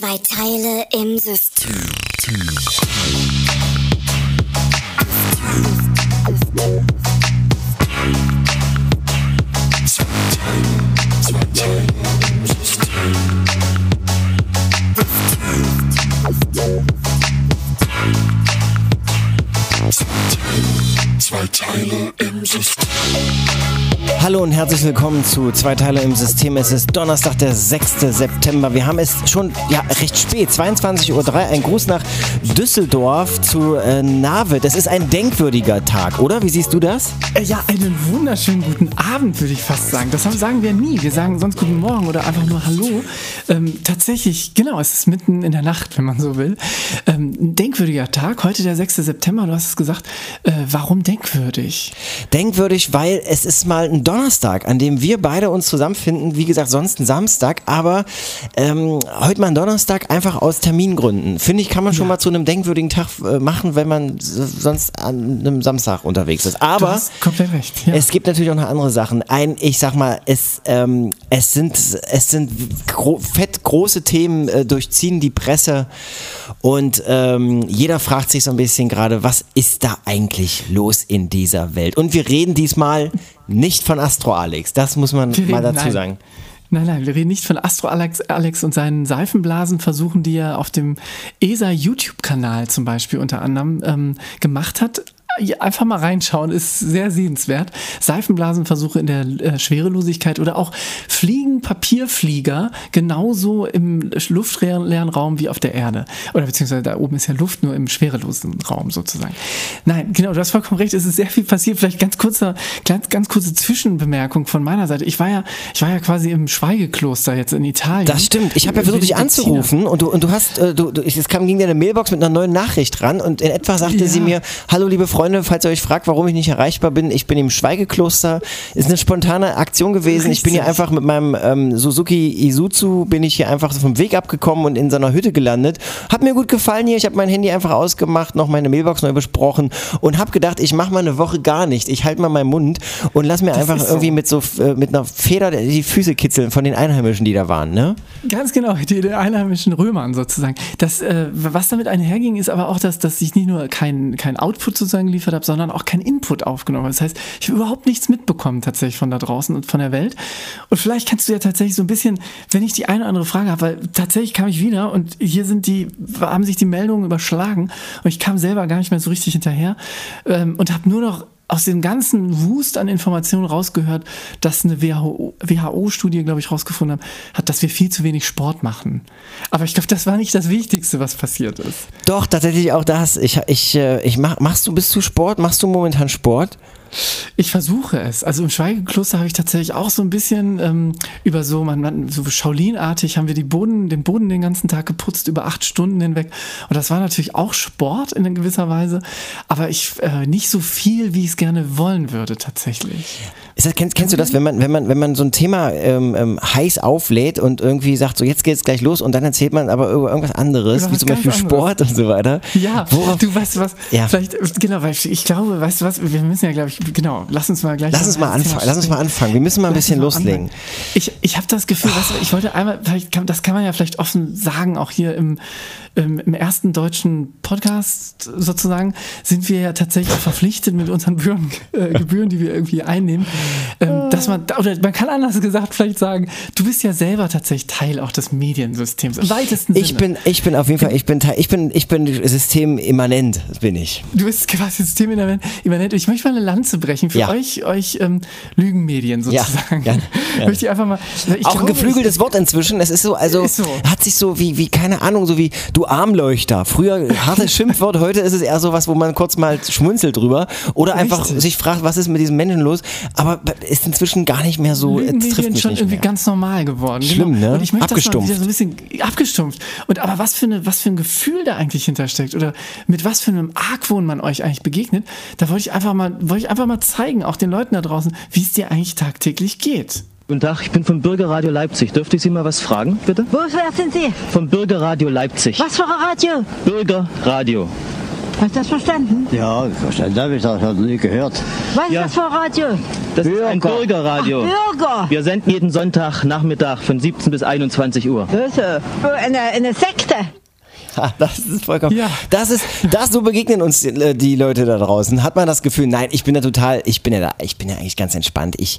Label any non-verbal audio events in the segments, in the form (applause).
Zwei Teile im System. Zwei Teile im System. Hallo und herzlich willkommen zu Zwei Teile im System. Es ist Donnerstag, der 6. September. Wir haben es schon ja, recht spät, 22.03 Uhr. Ein Gruß nach Düsseldorf zu äh, Nave. Das ist ein denkwürdiger Tag, oder? Wie siehst du das? Äh, Ja, einen wunderschönen guten Abend, würde ich fast sagen. Das sagen wir nie. Wir sagen sonst guten Morgen oder einfach nur Hallo. Ähm, tatsächlich, genau, es ist mitten in der Nacht, wenn man so will. Ähm, ein denkwürdiger Tag, heute der 6. September, du hast es gesagt. Äh, warum denkwürdig? Denkwürdig, weil es ist mal ein Donnerstag, an dem wir beide uns zusammenfinden. Wie gesagt, sonst ein Samstag, aber ähm, heute mal ein Donnerstag einfach aus Termingründen. Finde ich, kann man schon mal zu einem denkwürdigen Tag äh, machen, wenn man sonst an einem Samstag unterwegs ist. Aber komplett recht. Ja. Es gibt natürlich auch noch andere Sachen. Ein, ich sag mal, es, ähm, es sind, es sind gro fett große Themen, äh, durchziehen die Presse und ähm, jeder fragt sich so ein bisschen gerade, was ist da eigentlich los in dieser Welt? Und wir reden diesmal nicht von Astro Alex, das muss man Wir mal reden- dazu nein. sagen. Nein, nein, wir reden nicht von Astro Alex, Alex und seinen Seifenblasenversuchen, die er auf dem ESA YouTube-Kanal zum Beispiel unter anderem ähm, gemacht hat. Einfach mal reinschauen, ist sehr sehenswert. Seifenblasenversuche in der äh, Schwerelosigkeit oder auch Fliegen, Papierflieger, genauso im luftleeren Raum wie auf der Erde. Oder beziehungsweise da oben ist ja Luft, nur im schwerelosen Raum sozusagen. Nein, genau, du hast vollkommen recht, es ist sehr viel passiert. Vielleicht ganz kurzer, ganz, ganz kurze Zwischenbemerkung von meiner Seite. Ich war ja, ich war ja quasi im Schweigekloster jetzt in Italien. Das stimmt. Ich habe ja versucht, dich anzurufen und du, und du hast, äh, du, du, es kam gegen deine Mailbox mit einer neuen Nachricht ran und in etwa sagte Ja. sie mir, hallo liebe Freunde, falls ihr euch fragt, warum ich nicht erreichbar bin, ich bin im Schweigekloster. Ist eine spontane Aktion gewesen. Ich bin hier einfach mit meinem ähm, Suzuki Isuzu, bin ich hier einfach so vom Weg abgekommen und in so einer Hütte gelandet. Hat mir gut gefallen hier. Ich habe mein Handy einfach ausgemacht, noch meine Mailbox neu besprochen und habe gedacht, ich mache mal eine Woche gar nicht. Ich halte mal meinen Mund und lass mir einfach ist so. irgendwie mit so äh, mit einer Feder die Füße kitzeln von den Einheimischen, die da waren, ne? Ganz genau, die, die einheimischen Römern sozusagen. Das, äh, was damit einherging, ist aber auch, dass, dass ich nicht nur kein, kein Output sozusagen geliefert habe, sondern auch kein Input aufgenommen. Das heißt, ich habe überhaupt nichts mitbekommen tatsächlich von da draußen und von der Welt. Und vielleicht kannst du ja tatsächlich so ein bisschen, wenn ich die eine oder andere Frage habe, weil tatsächlich kam ich wieder und hier sind die, haben sich die Meldungen überschlagen und ich kam selber gar nicht mehr so richtig hinterher ähm, und habe nur noch aus dem ganzen Wust an Informationen rausgehört, dass eine WHO WHO-Studie, glaube ich, rausgefunden hat, hat, dass wir viel zu wenig Sport machen. Aber ich glaube, das war nicht das Wichtigste, was passiert ist. Doch, tatsächlich auch das. Ich, ich, äh, ich mach, machst du, bist du Sport? Machst du momentan Sport? Ich versuche es. Also im Schweigekloster habe ich tatsächlich auch so ein bisschen ähm, über so, man, man so Shaolin-artig haben wir die Boden, den Boden den ganzen Tag geputzt, über acht Stunden hinweg. Und das war natürlich auch Sport in gewisser Weise, aber ich äh, nicht so viel, wie ich es gerne wollen würde, tatsächlich. Das, kennst, kennst du das, wenn man, wenn man, wenn man so ein Thema ähm, ähm, heiß auflädt und irgendwie sagt, so jetzt geht's gleich los und dann erzählt man aber über irgendwas anderes, Über wie zum Beispiel ganz Sport und so weiter. Ja, Worauf, du weißt was, Ja. vielleicht, genau, weil ich, ich glaube, weißt du was, wir müssen ja, glaube ich, genau, lass uns mal gleich. lass uns mal anfangen. Lass uns mal anfangen. Wir müssen mal ein Lass bisschen mal loslegen. anfangen. Ich, ich habe das Gefühl, weißt du, ich wollte einmal, das kann man ja vielleicht offen sagen, auch hier im, im, im ersten deutschen Podcast sozusagen, sind wir ja tatsächlich verpflichtet mit unseren Gebühren, äh, Gebühren die wir irgendwie einnehmen, ähm, dass man, oder man kann anders gesagt vielleicht sagen, du bist ja selber tatsächlich Teil auch des Mediensystems, im weitesten Ich Sinne. bin, ich bin auf jeden Fall, ich bin, Teil- ich bin, ich bin systemimmanent, bin ich. Du bist quasi systeminvent. Ich möchte mal eine Lanze brechen für Ja. euch, euch ähm, Lügenmedien Ja, sozusagen. gerne, (laughs) gerne. Möchte ich einfach mal. Ich auch ein glaube, geflügeltes Wort inzwischen. Es ist so, also so. hat sich so wie, wie, keine Ahnung, so wie du Armleuchter. Früher (laughs) hartes Schimpfwort, heute ist es eher so was, wo man kurz mal schmunzelt drüber. Oder einfach Richtig. sich fragt, was ist mit diesem Menschen los. Aber ist inzwischen gar nicht mehr so, es trifft Lügenmedien mich schon nicht irgendwie mehr. ganz normal geworden. Schlimm, genau. ne? Und ich möchte das mal Abgestumpft. wieder so ein bisschen abgestumpft. Und aber was für, eine, was für ein Gefühl da eigentlich hintersteckt oder mit was für einem Argwohn man euch eigentlich begegnet, da wollte ich einfach mal, wollte ich einfach mal zeigen, auch den Leuten da draußen, wie es dir eigentlich tagtäglich geht. Guten Tag, ich bin vom Bürgerradio Leipzig. Dürfte ich Sie mal was fragen, bitte? Wo wer sind Sie? Vom Bürgerradio Leipzig. Was für ein Radio? Bürgerradio. Hast du das verstanden? Ja, verstanden habe ich das, habe nie gehört. Was ist Ja. das für ein Radio? Das ist ein Bürger. Bürgerradio. Ach, Bürger. Wir senden jeden Sonntagnachmittag von 17 bis 21 Uhr. Das ist äh, eine, eine Sekte. Das ist vollkommen. Ja. Das ist, das so begegnen uns die, die Leute da draußen. Hat man das Gefühl, nein, ich bin da total, ich bin ja da, ich bin ja eigentlich ganz entspannt. Ich.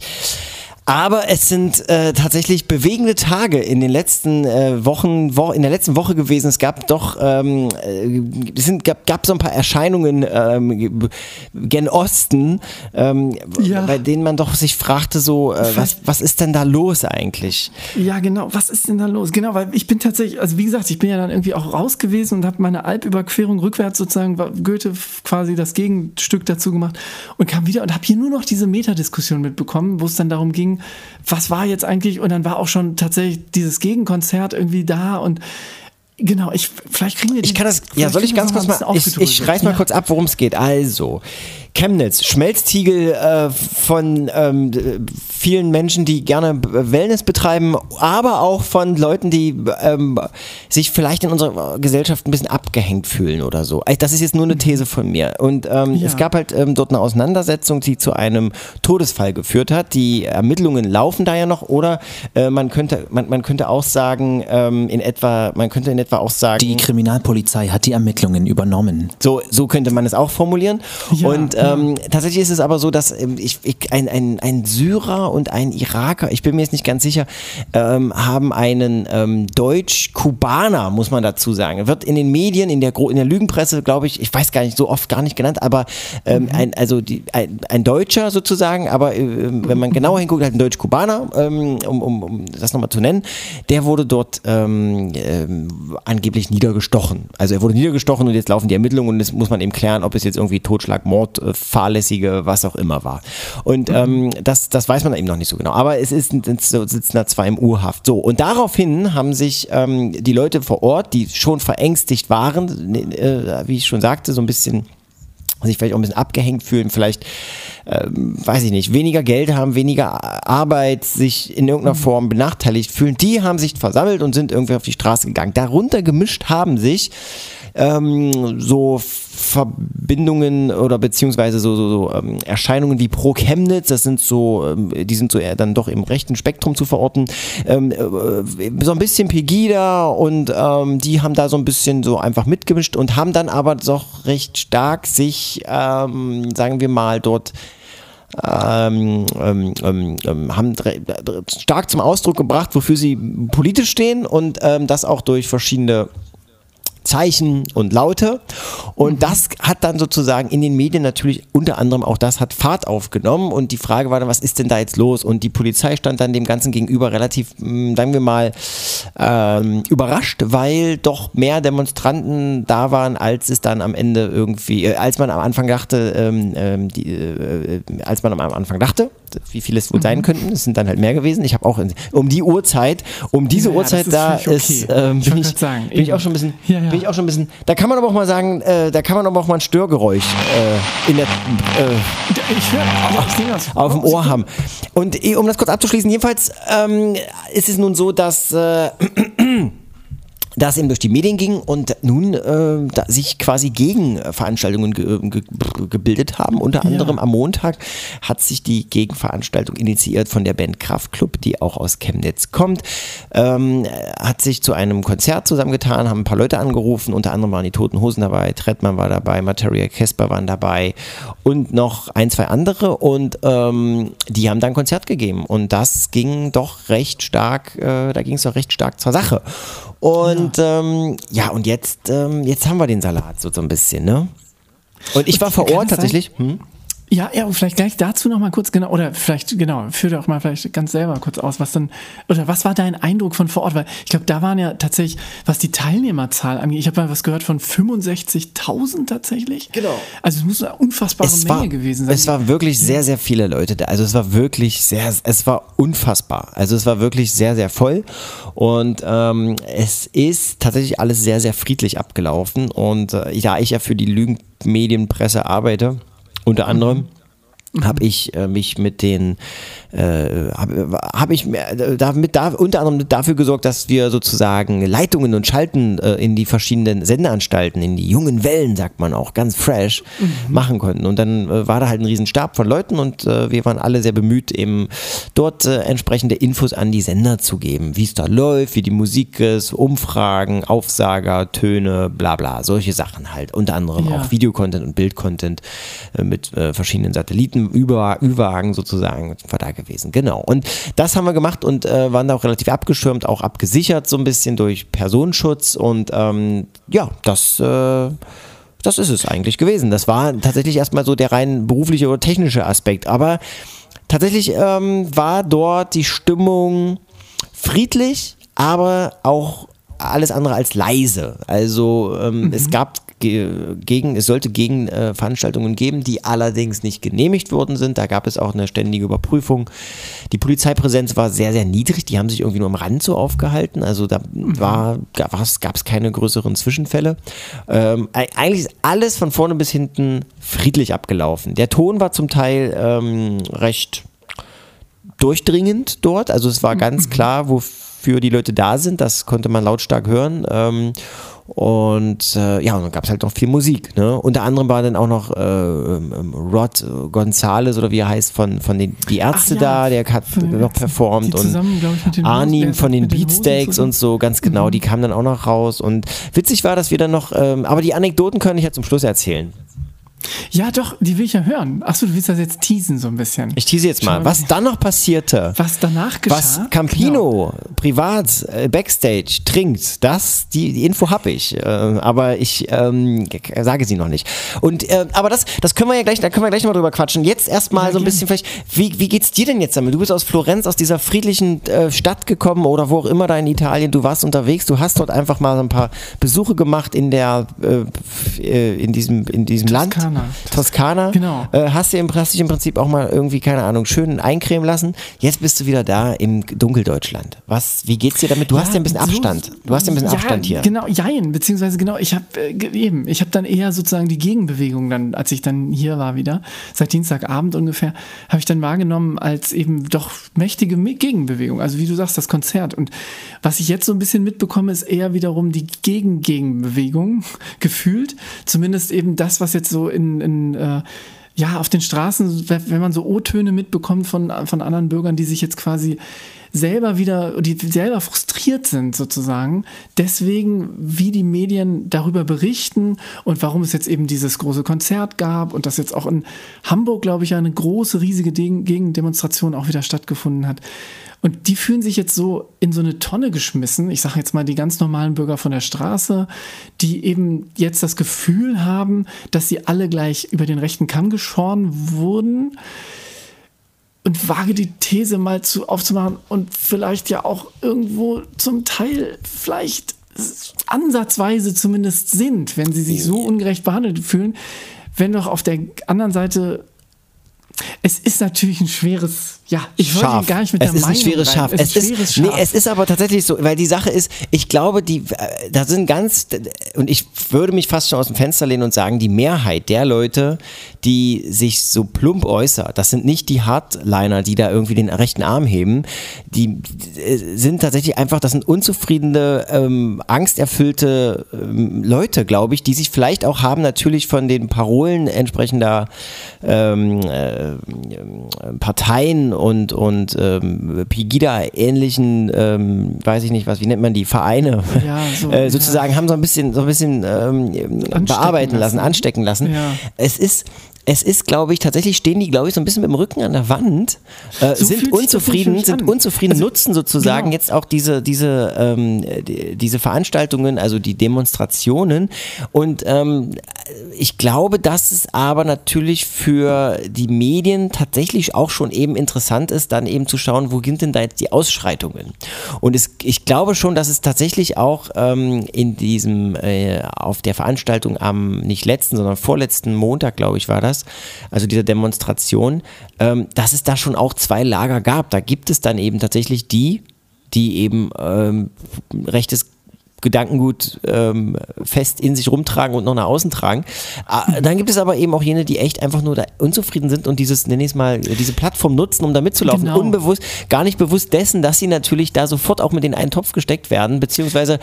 Aber es sind äh, tatsächlich bewegende Tage in den letzten äh, Wochen, wo, in der letzten Woche gewesen. Es gab doch, ähm, äh, es sind, gab, gab so ein paar Erscheinungen ähm, gen Osten, ähm, Ja. bei denen man doch sich fragte, so, äh, was, was ist denn da los eigentlich? Ja, genau. Was ist denn da los? Genau, weil ich bin tatsächlich, also wie gesagt, ich bin ja dann irgendwie auch raus gewesen und habe meine Alpüberquerung rückwärts sozusagen, Goethe quasi das Gegenstück dazu gemacht und kam wieder und habe hier nur noch diese Metadiskussion mitbekommen, wo es dann darum ging, was war jetzt eigentlich und dann war auch schon tatsächlich dieses Gegenkonzert irgendwie da und genau, ich vielleicht kriegen wir die, Ich kann das, ja, soll ich ganz kurz mal, ich, ich reiß mal Ja. kurz ab, worum es geht. Also, Chemnitz, Schmelztiegel äh, von ähm, vielen Menschen, die gerne Wellness betreiben, aber auch von Leuten, die ähm, sich vielleicht in unserer Gesellschaft ein bisschen abgehängt fühlen oder so. Das ist jetzt nur eine These von mir. Und ähm, Ja. es gab halt ähm, dort eine Auseinandersetzung, die zu einem Todesfall geführt hat. Die Ermittlungen laufen da ja noch, oder äh, man könnte, man, man könnte auch sagen, ähm, in etwa, man könnte in etwa auch sagen, Die Kriminalpolizei hat die Ermittlungen übernommen. so, so könnte man es auch formulieren. Ja, und ähm, tatsächlich ist es aber so, dass ähm, ich, ich, ein, ein, ein Syrer und ein Iraker, ich bin mir jetzt nicht ganz sicher, ähm, haben einen ähm, Deutsch-Kubaner, muss man dazu sagen. Wird in den Medien, in der, in der Lügenpresse, glaube ich, ich weiß gar nicht, so oft gar nicht genannt, aber ähm, ein, also die, ein, ein Deutscher sozusagen, aber äh, wenn man genauer hinguckt, halt ein Deutsch-Kubaner, ähm, um, um, um das nochmal zu nennen, der wurde dort ähm, ähm, angeblich niedergestochen. Also er wurde niedergestochen und jetzt laufen die Ermittlungen und jetzt muss man eben klären, ob es jetzt irgendwie Totschlag, Mord, äh, fahrlässige, was auch immer war. Und ähm, das, das weiß man eben noch nicht so genau. Aber es ist, so- sitzen da zwei im Urhaft. So, und daraufhin haben sich ähm, die Leute vor Ort, die schon verängstigt waren, äh, wie ich schon sagte, so ein bisschen sich vielleicht auch ein bisschen abgehängt fühlen, vielleicht, ähm, weiß ich nicht, weniger Geld haben, weniger Arbeit, sich in irgendeiner Form benachteiligt fühlen, die haben sich versammelt und sind irgendwie auf die Straße gegangen. Darunter gemischt haben sich ähm, so Verbindungen oder beziehungsweise so, so, so ähm, Erscheinungen wie Pro Chemnitz, das sind so, ähm, die sind so eher dann doch im rechten Spektrum zu verorten, ähm, äh, so ein bisschen Pegida und ähm, die haben da so ein bisschen so einfach mitgemischt und haben dann aber doch recht stark sich, ähm, sagen wir mal, dort ähm, ähm, ähm, ähm, haben stark zum Ausdruck gebracht, wofür sie politisch stehen und ähm, das auch durch verschiedene Zeichen und Laute. Und das hat dann sozusagen in den Medien natürlich unter anderem auch das hat Fahrt aufgenommen. Und die Frage war dann, was ist denn da jetzt los? Und die Polizei stand dann dem Ganzen gegenüber relativ, mh, sagen wir mal, ähm, überrascht, weil doch mehr Demonstranten da waren, als es dann am Ende irgendwie, äh, als man am Anfang dachte, ähm, ähm, die, äh, äh, als man am Anfang dachte, wie viele es wohl sein könnten. Es sind dann halt mehr gewesen. Ich habe auch in, um die Uhrzeit, um diese Ja, Uhrzeit ist da völlig ist, okay. ähm, Ich bin, ich, sagen, bin ich auch schon ein bisschen, Ja, ja. bin ich auch schon ein bisschen. Da kann man aber auch mal sagen, äh, da kann man aber auch mal ein Störgeräusch äh, in der äh, Ich sehe das. auf dem Ohr haben. Und eh, um das kurz abzuschließen, jedenfalls ähm, ist es nun so, dass äh, das eben durch die Medien ging und nun äh, sich quasi Gegenveranstaltungen ge ge gebildet haben. Unter anderem am Montag hat sich die Gegenveranstaltung initiiert von der Band Kraftklub, die auch aus Chemnitz kommt, ähm, hat sich zu einem Konzert zusammengetan, haben ein paar Leute angerufen, unter anderem waren die Toten Hosen dabei, Trettmann war dabei, Materia Casper waren dabei und noch ein, zwei andere. Und ähm, die haben dann ein Konzert gegeben. Und das ging doch recht stark, äh, da ging es doch recht stark zur Sache. Und ja, ähm, ja und jetzt, ähm, jetzt haben wir den Salat so, so ein bisschen, ne? Und ich war vor Ort tatsächlich. Hm? Ja, ja, und vielleicht gleich dazu noch mal kurz, genau, oder vielleicht, genau, führ doch mal vielleicht ganz selber kurz aus, was dann, oder was war dein Eindruck von vor Ort? Weil ich glaube, da waren ja tatsächlich, was die Teilnehmerzahl angeht, ich habe mal was gehört von 65.000 tatsächlich. Genau. Also es muss eine unfassbare es Menge war, gewesen sein. Es war wirklich sehr, sehr viele Leute da. Also es war wirklich sehr, es war unfassbar. Also es war wirklich sehr, sehr voll. Und ähm, es ist tatsächlich alles sehr, sehr friedlich abgelaufen. Und äh, da ich ja für die Lügenmedienpresse arbeite, unter anderem, habe ich äh, mich mit den äh, habe hab ich damit da, unter anderem dafür gesorgt, dass wir sozusagen Leitungen und Schalten äh, in die verschiedenen Sendeanstalten, in die jungen Wellen, sagt man auch, ganz fresh Mhm. machen konnten. Und dann äh, war da halt ein riesen Stab von Leuten und äh, wir waren alle sehr bemüht, eben dort äh, entsprechende Infos an die Sender zu geben, wie es da läuft, wie die Musik ist, Umfragen, Aufsager, Töne, bla bla, solche Sachen halt. Unter anderem Ja. auch Videocontent und Bildcontent mit verschiedenen Satelliten, Über Ü-Wagen sozusagen war da gewesen. Genau. Und das haben wir gemacht und äh, waren da auch relativ abgeschirmt, auch abgesichert so ein bisschen durch Personenschutz und ähm, ja, das äh, das ist es eigentlich gewesen. Das war tatsächlich erstmal so der rein berufliche oder technische Aspekt. Aber tatsächlich ähm, war dort die Stimmung friedlich, aber auch alles andere als leise. Also ähm, es gab gegen, es sollte Gegenveranstaltungen äh, Veranstaltungen geben, die allerdings nicht genehmigt worden sind. Da gab es auch eine ständige Überprüfung. Die Polizeipräsenz war sehr, sehr niedrig. Die haben sich irgendwie nur am Rand so aufgehalten. Also da war, gab es keine größeren Zwischenfälle. Ähm, eigentlich ist alles von vorne bis hinten friedlich abgelaufen. Der Ton war zum Teil ähm, recht durchdringend dort. Also es war ganz klar, wofür die Leute da sind. Das konnte man lautstark hören. Ähm, und äh, ja, und dann gab es halt noch viel Musik. Ne? Unter anderem war dann auch noch äh, ähm, Rod Gonzales oder wie er heißt von, von den die Ärzte ja, da, der hat noch performt und ich, Arnim von den Beatsteaks und so, ganz genau, die kamen dann auch noch raus. Und witzig war, dass wir dann noch, ähm, aber die Anekdoten kann ich ja zum Schluss erzählen. Ja, doch, die will ich ja hören. Achso, du willst das jetzt teasen so ein bisschen. Ich tease jetzt mal, Schau, was dann noch passierte. was danach geschah. Was Campino privat äh, Backstage trinkt, das die, die Info habe ich, äh, aber ich ähm, sage sie noch nicht. Und äh, aber das das können wir ja gleich, da können wir gleich noch drüber quatschen. Jetzt erstmal Ja, so ein bisschen vielleicht, wie, wie geht's dir denn jetzt damit? Du bist aus Florenz, aus dieser friedlichen äh, Stadt gekommen oder wo auch immer da in Italien. Du warst unterwegs, du hast dort einfach mal so ein paar Besuche gemacht in der äh, äh, in diesem in diesem. Land Toskana. Genau. Äh, hast, du im, hast dich im Prinzip auch mal irgendwie, keine Ahnung, schön eincremen lassen. Jetzt bist du wieder da im Dunkeldeutschland. Was, wie geht's dir damit? Du hast ja ein bisschen so- Abstand. Du hast ja ein bisschen ja, Abstand hier. Genau, jein, beziehungsweise genau, ich habe äh, eben, ich habe dann eher sozusagen die Gegenbewegung dann, als ich dann hier war wieder, seit Dienstagabend ungefähr, habe ich dann wahrgenommen als eben doch mächtige Gegenbewegung. Also wie du sagst, das Konzert. Und was ich jetzt so ein bisschen mitbekomme, ist eher wiederum die Gegen-Gegenbewegung (laughs) gefühlt. Zumindest eben das, was jetzt so in, in äh, ja, auf den Straßen, wenn man so O-Töne mitbekommt von, von anderen Bürgern, die sich jetzt quasi selber wieder, die selber frustriert sind sozusagen, deswegen, wie die Medien darüber berichten und warum es jetzt eben dieses große Konzert gab und dass jetzt auch in Hamburg, glaube ich, eine große, riesige Gegen- Gegendemonstration auch wieder stattgefunden hat. Und die fühlen sich jetzt so in so eine Tonne geschmissen. Ich sage jetzt mal die ganz normalen Bürger von der Straße, die eben jetzt das Gefühl haben, dass sie alle gleich über den rechten Kamm geschoren wurden. Und wage die These mal zu, aufzumachen und vielleicht ja auch irgendwo zum Teil vielleicht ansatzweise zumindest sind, wenn sie sich so ungerecht behandelt fühlen, wenn doch auf der anderen Seite es ist natürlich ein schweres, ja, ich Schaf. gar nicht mit es der ist ein Meinung schweres rein. Schaf. Es ist ein schweres Schaf. Nee, es ist aber tatsächlich so, weil die Sache ist, ich glaube, die, äh, da sind ganz, und ich würde mich fast schon aus dem Fenster lehnen und sagen, die Mehrheit der Leute, die sich so plump äußert, das sind nicht die Hardliner, die da irgendwie den rechten Arm heben, die äh, sind tatsächlich einfach, das sind unzufriedene, ähm, angsterfüllte ähm, Leute, glaube ich, die sich vielleicht auch haben natürlich von den Parolen entsprechender ähm, äh, Parteien und, und ähm, Pegida-ähnlichen, ähm, weiß ich nicht was, wie nennt man die, Vereine, Ja, so, (laughs) äh, sozusagen haben so ein bisschen, so ein bisschen ähm, bearbeiten lassen, lassen. anstecken lassen. Ja. Es ist es ist, glaube ich, tatsächlich stehen die, glaube ich, so ein bisschen mit dem Rücken an der Wand, äh, So sind unzufrieden, sind unzufrieden, Also, nutzen sozusagen genau. jetzt auch diese, diese, ähm, die, diese Veranstaltungen, also die Demonstrationen. Und ähm, ich glaube, dass es aber natürlich für die Medien tatsächlich auch schon eben interessant ist, dann eben zu schauen, wo sind denn da jetzt die Ausschreitungen? Und es, ich glaube schon, dass es tatsächlich auch ähm, in diesem, äh, auf der Veranstaltung am nicht letzten, sondern vorletzten Montag, glaube ich, war das, also dieser Demonstration, ähm, dass es da schon auch zwei Lager gab. Da gibt es dann eben tatsächlich die, die eben ähm, rechtes Gedankengut ähm, fest in sich rumtragen und noch nach außen tragen. Ah, Dann gibt es aber eben auch jene, die echt einfach nur da unzufrieden sind und dieses, nenne ich es mal, diese Plattform nutzen, um da mitzulaufen. Genau. Unbewusst, gar nicht bewusst dessen, dass sie natürlich da sofort auch mit in einen Topf gesteckt werden, beziehungsweise äh,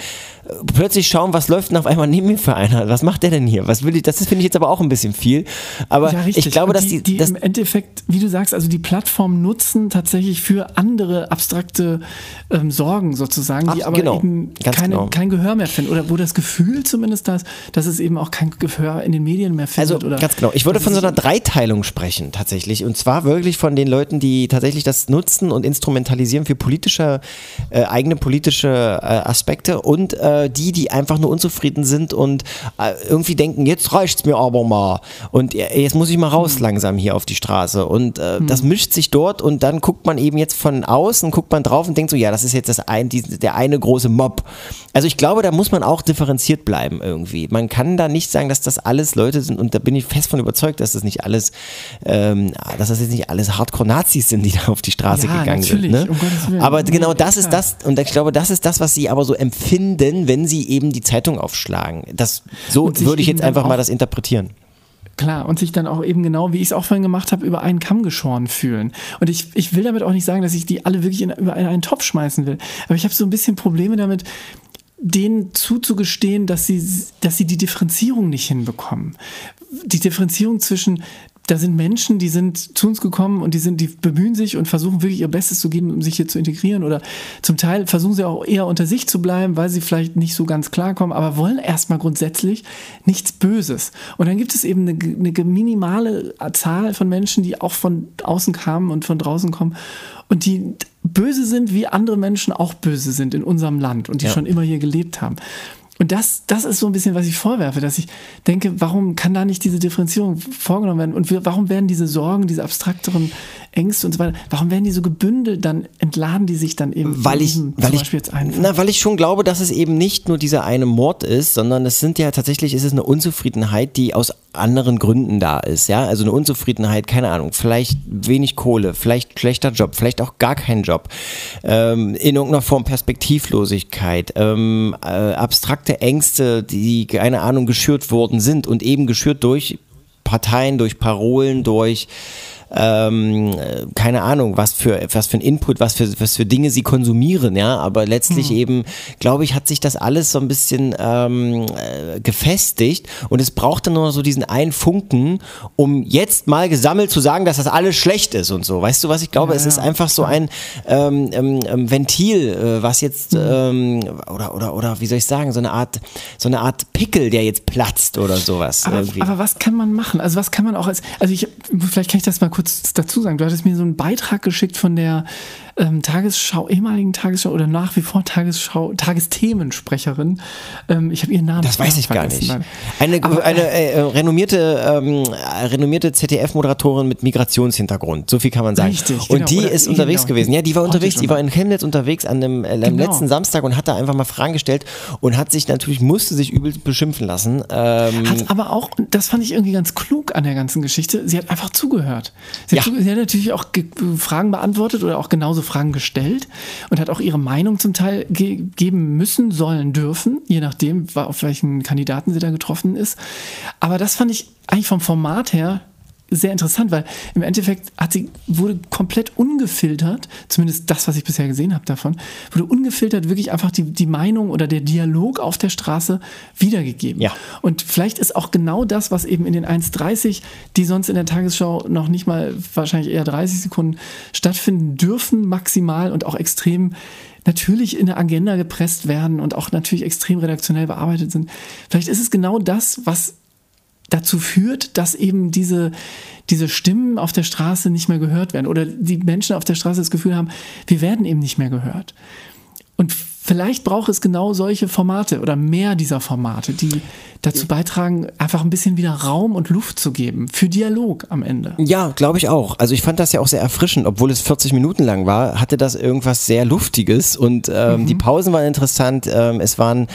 plötzlich schauen, was läuft denn auf einmal neben mir für einer? Was macht der denn hier? Was will ich? Das finde ich jetzt aber auch ein bisschen viel. Aber Ja, ich glaube, dass die, die, die dass, im Endeffekt, wie du sagst, also die Plattform nutzen tatsächlich für andere abstrakte ähm, Sorgen sozusagen, die aber genau. eben keine, genau. kein Gehör mehr finden oder wo das Gefühl zumindest da ist, dass es eben auch kein Gehör in den Medien mehr findet. Also oder ganz genau. Ich würde von so einer Dreiteilung sprechen tatsächlich. Und zwar wirklich von den Leuten, die tatsächlich das nutzen und instrumentalisieren für politische, äh, eigene politische äh, Aspekte und äh, die, die einfach nur unzufrieden sind und äh, irgendwie denken, jetzt reicht's mir aber mal. Und äh, jetzt muss ich mal raus langsam hier auf die Straße. Und äh, das mischt sich dort und dann guckt man eben jetzt von außen, guckt man drauf und denkt so, ja, das ist jetzt das ein, die, der eine große Mob. Also ich glaube, da muss man auch differenziert bleiben irgendwie. Man kann da nicht sagen, dass das alles Leute sind und da bin ich fest von überzeugt, dass das nicht alles, ähm, dass das jetzt nicht alles Hardcore-Nazis sind, die da auf die Straße Ja, gegangen sind. Ne? um. Aber genau Ja, das ist klar. das und ich glaube, das ist das, was sie aber so empfinden, wenn sie eben die Zeitung aufschlagen. Das so würde ich jetzt einfach mal das interpretieren. Klar, und sich dann auch eben genau, wie ich es auch vorhin gemacht habe, über einen Kamm geschoren fühlen. Und ich, ich will damit auch nicht sagen, dass ich die alle wirklich in, über einen, einen Topf schmeißen will. Aber ich habe so ein bisschen Probleme damit, denen zuzugestehen, dass sie, dass sie die Differenzierung nicht hinbekommen. Die Differenzierung zwischen, da sind Menschen, die sind zu uns gekommen und die sind, die bemühen sich und versuchen wirklich ihr Bestes zu geben, um sich hier zu integrieren. Oder zum Teil versuchen sie auch eher unter sich zu bleiben, weil sie vielleicht nicht so ganz klarkommen, aber wollen erstmal grundsätzlich nichts Böses. Und dann gibt es eben eine, eine minimale Zahl von Menschen, die auch von außen kamen und von draußen kommen und die böse sind, wie andere Menschen auch böse sind in unserem Land und die Ja. schon immer hier gelebt haben. Und das, das ist so ein bisschen, was ich vorwerfe, dass ich denke, warum kann da nicht diese Differenzierung vorgenommen werden? Und wir, warum werden diese Sorgen, diese abstrakteren Ängste und so weiter, warum werden die so gebündelt, dann entladen die sich dann eben weil ich, diesem weil zum ich, Beispiel jetzt einfach. na, weil ich schon glaube, dass es eben nicht nur dieser eine Mord ist, sondern es sind ja tatsächlich, ist es eine Unzufriedenheit, die aus anderen Gründen da ist, ja, also eine Unzufriedenheit, keine Ahnung, vielleicht wenig Kohle, vielleicht schlechter Job, vielleicht auch gar kein Job, ähm, in irgendeiner Form Perspektivlosigkeit, ähm, äh, abstrakte Ängste, die, keine Ahnung, geschürt worden sind und eben geschürt durch Parteien, durch Parolen, durch ähm, äh, keine Ahnung, was für was für ein Input, was für was für Dinge sie konsumieren, ja, aber letztlich eben, glaube ich, hat sich das alles so ein bisschen ähm, äh, gefestigt und es braucht dann nur noch so diesen einen Funken, um jetzt mal gesammelt zu sagen, dass das alles schlecht ist und so. Weißt du, was ich glaube? Ja, es ist einfach so ein ähm, ähm, ähm, Ventil, äh, was jetzt ähm, oder oder oder wie soll ich sagen, so eine Art so eine Art Pickel, der jetzt platzt oder sowas Aber, aber was kann man machen? Also was kann man auch als, also ich, vielleicht kann ich das mal kurz dazu sagen. Du hattest mir so einen Beitrag geschickt von der ähm, Tagesschau, ehemaligen Tagesschau oder nach wie vor Tagesschau, Tagesthemensprecherin. Ähm, ich habe ihren Namen Das weiß ich gar nicht. Eine, Aber, eine äh, renommierte, ähm, äh, renommierte ZDF-Moderatorin mit Migrationshintergrund. So viel kann man sagen. Richtig, und genau. die ist genau. unterwegs gewesen. Ja, die war Heute unterwegs. Die war in Chemnitz unterwegs an dem äh, am Genau. letzten Samstag und hat da einfach mal Fragen gestellt und hat sich natürlich, musste sich übelst beschimpfen lassen. Ähm, Hat aber auch, das fand ich irgendwie ganz klug an der ganzen Geschichte, sie hat einfach zugehört. Sie, Ja. hat, zuge- sie hat natürlich auch ge Fragen beantwortet oder auch genauso Fragen gestellt und hat auch ihre Meinung zum Teil ge geben müssen, sollen, dürfen, je nachdem, auf welchen Kandidaten sie da getroffen ist. Aber das fand ich eigentlich vom Format her sehr interessant, weil im Endeffekt hat sie, wurde komplett ungefiltert, zumindest das, was ich bisher gesehen habe davon, wurde ungefiltert wirklich einfach die, die Meinung oder der Dialog auf der Straße wiedergegeben. Ja. Und vielleicht ist auch genau das, was eben in den 1,30, die sonst in der Tagesschau noch nicht mal wahrscheinlich eher 30 Sekunden stattfinden dürfen, maximal und auch extrem natürlich in der Agenda gepresst werden und auch natürlich extrem redaktionell bearbeitet sind. Vielleicht ist es genau das, was dazu führt, dass eben diese, diese Stimmen auf der Straße nicht mehr gehört werden oder die Menschen auf der Straße das Gefühl haben, wir werden eben nicht mehr gehört. Und vielleicht braucht es genau solche Formate oder mehr dieser Formate, die dazu beitragen, einfach ein bisschen wieder Raum und Luft zu geben für Dialog am Ende. Ja, glaube ich auch. Also ich fand das ja auch sehr erfrischend, obwohl es 40 Minuten lang war, hatte das irgendwas sehr Luftiges und ähm, die Pausen waren interessant. Ähm, es waren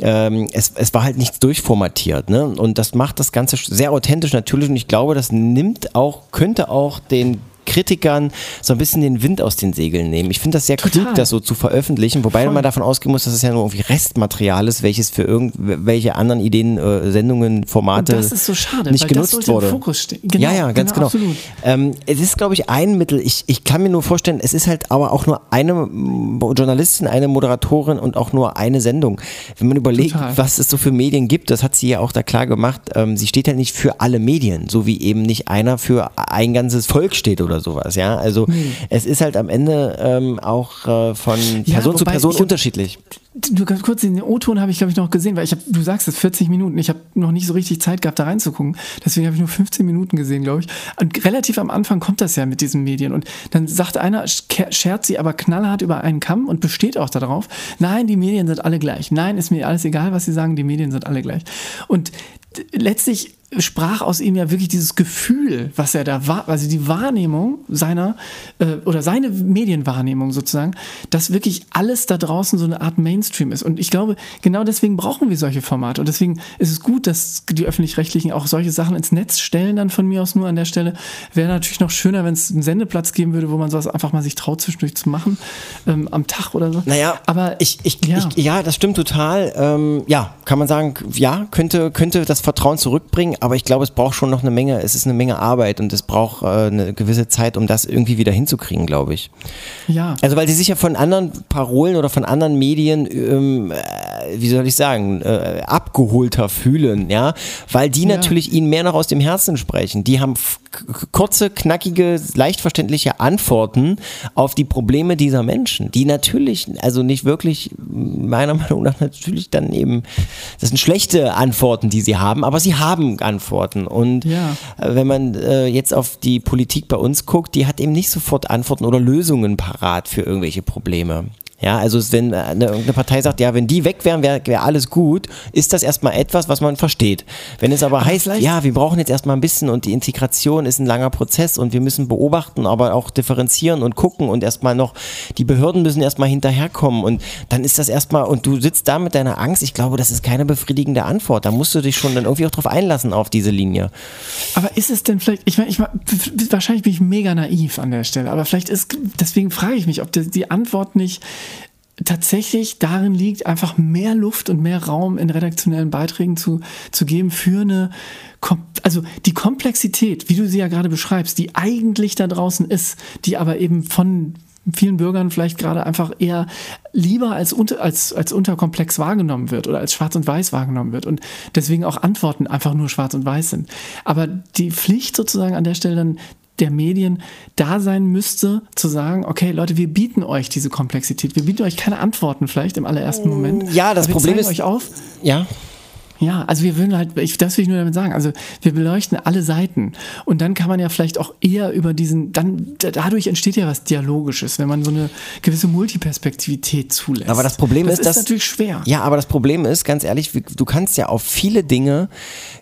ähm, es, es war halt nichts durchformatiert, ne? Und das macht das Ganze sehr authentisch natürlich und ich glaube, das nimmt auch, könnte auch den Kritikern so ein bisschen den Wind aus den Segeln nehmen. Ich finde das sehr Total. klug, das so zu veröffentlichen, wobei Voll. man davon ausgehen muss, dass es ja nur irgendwie Restmaterial ist, welches für irgendwelche anderen Ideen, äh, Sendungen, Formate Und das ist so schade, nicht weil das genutzt im wurde. Fokus stehen. Genau, ja, ja, ganz genau, genau. Ähm, es ist, glaube ich, ein Mittel. Ich, ich kann mir nur vorstellen, es ist halt aber auch nur eine Journalistin, eine Moderatorin und auch nur eine Sendung. Wenn man überlegt, Total. was es so für Medien gibt, das hat sie ja auch da klar gemacht, ähm, sie steht halt nicht für alle Medien, so wie eben nicht einer für ein ganzes Volk steht oder sowas, ja. Also es ist halt am Ende ähm, auch äh, von Ja, Person zu Person hab- unterschiedlich. Du ganz kurz den O-Ton habe ich glaube ich noch gesehen, weil ich habe, du sagst es 40 Minuten. Ich habe noch nicht so richtig Zeit gehabt, da reinzugucken. Deswegen habe ich nur 15 Minuten gesehen, glaube ich. Und relativ am Anfang kommt das ja mit diesen Medien und dann sagt einer, sch- schert sie aber knallhart über einen Kamm und besteht auch darauf. Nein, die Medien sind alle gleich. Nein, ist mir alles egal, was sie sagen. Die Medien sind alle gleich. Und letztlich sprach aus ihm ja wirklich dieses Gefühl, was er da war, also die Wahrnehmung seiner äh, oder seine Medienwahrnehmung sozusagen, dass wirklich alles da draußen so eine Art Mainstream ist. Und ich glaube, genau deswegen brauchen wir solche Formate. Und deswegen ist es gut, dass die öffentlich-rechtlichen auch solche Sachen ins Netz stellen, dann von mir aus nur an der Stelle. Wäre natürlich noch schöner, wenn es einen Sendeplatz geben würde, wo man sowas einfach mal sich traut, zwischendurch zu machen, ähm, am Tag oder so. Naja, aber ich, ich, ja. Ich, ja, das stimmt total. Ähm, ja, kann man sagen, ja, könnte, könnte das Vertrauen zurückbringen, aber ich glaube, es braucht schon noch eine Menge, es ist eine Menge Arbeit und es braucht äh, eine gewisse Zeit, um das irgendwie wieder hinzukriegen, glaube ich. ja. Also weil sie sich ja von anderen Parolen oder von anderen Medien, ähm, äh, wie soll ich sagen, äh, abgeholter fühlen, ja, weil die Ja. natürlich ihnen mehr noch aus dem Herzen sprechen. Die haben kurze, knackige, leicht verständliche Antworten auf die Probleme dieser Menschen, die natürlich, also nicht wirklich, meiner Meinung nach natürlich dann eben, das sind schlechte Antworten, die sie haben, aber sie haben Antworten und Ja. äh, wenn man äh, jetzt auf die Politik bei uns guckt, die hat eben nicht sofort Antworten oder Lösungen parat für irgendwelche Probleme. Ja, also wenn äh, eine, irgendeine Partei sagt, ja, wenn die weg wären, wäre wär alles gut, ist das erstmal etwas, was man versteht. Wenn es aber, heißt, vielleicht- ja, wir brauchen jetzt erstmal ein bisschen und die Integration ist ein langer Prozess und wir müssen beobachten, aber auch differenzieren und gucken und erstmal noch, die Behörden müssen erstmal hinterherkommen und dann ist das erstmal, und du sitzt da mit deiner Angst, ich glaube, das ist keine befriedigende Antwort. Da musst du dich schon dann irgendwie auch drauf einlassen auf diese Linie. Aber ist es denn vielleicht, ich meine, ich wahrscheinlich bin ich mega naiv an der Stelle, aber vielleicht ist, deswegen frage ich mich, ob die Antwort nicht tatsächlich darin liegt, einfach mehr Luft und mehr Raum in redaktionellen Beiträgen zu, zu geben für eine, also die Komplexität, wie du sie ja gerade beschreibst, die eigentlich da draußen ist, die aber eben von vielen Bürgern vielleicht gerade einfach eher lieber als, unter, als, als unterkomplex wahrgenommen wird oder als schwarz und weiß wahrgenommen wird und deswegen auch Antworten einfach nur schwarz und weiß sind. Aber die Pflicht sozusagen an der Stelle dann der Medien da sein müsste, zu sagen, okay, Leute, wir bieten euch diese Komplexität, wir bieten euch keine Antworten vielleicht im allerersten Moment. Ja, das Problem ist- euch auf, Ja. ja, also wir würden halt, ich, das will ich nur damit sagen, also wir beleuchten alle Seiten und dann kann man ja vielleicht auch eher über diesen, dann da- dadurch entsteht ja was Dialogisches, wenn man so eine gewisse Multiperspektivität zulässt. Aber das Problem das ist, dass. natürlich schwer. Ja, aber das Problem ist, ganz ehrlich, du kannst ja auf viele Dinge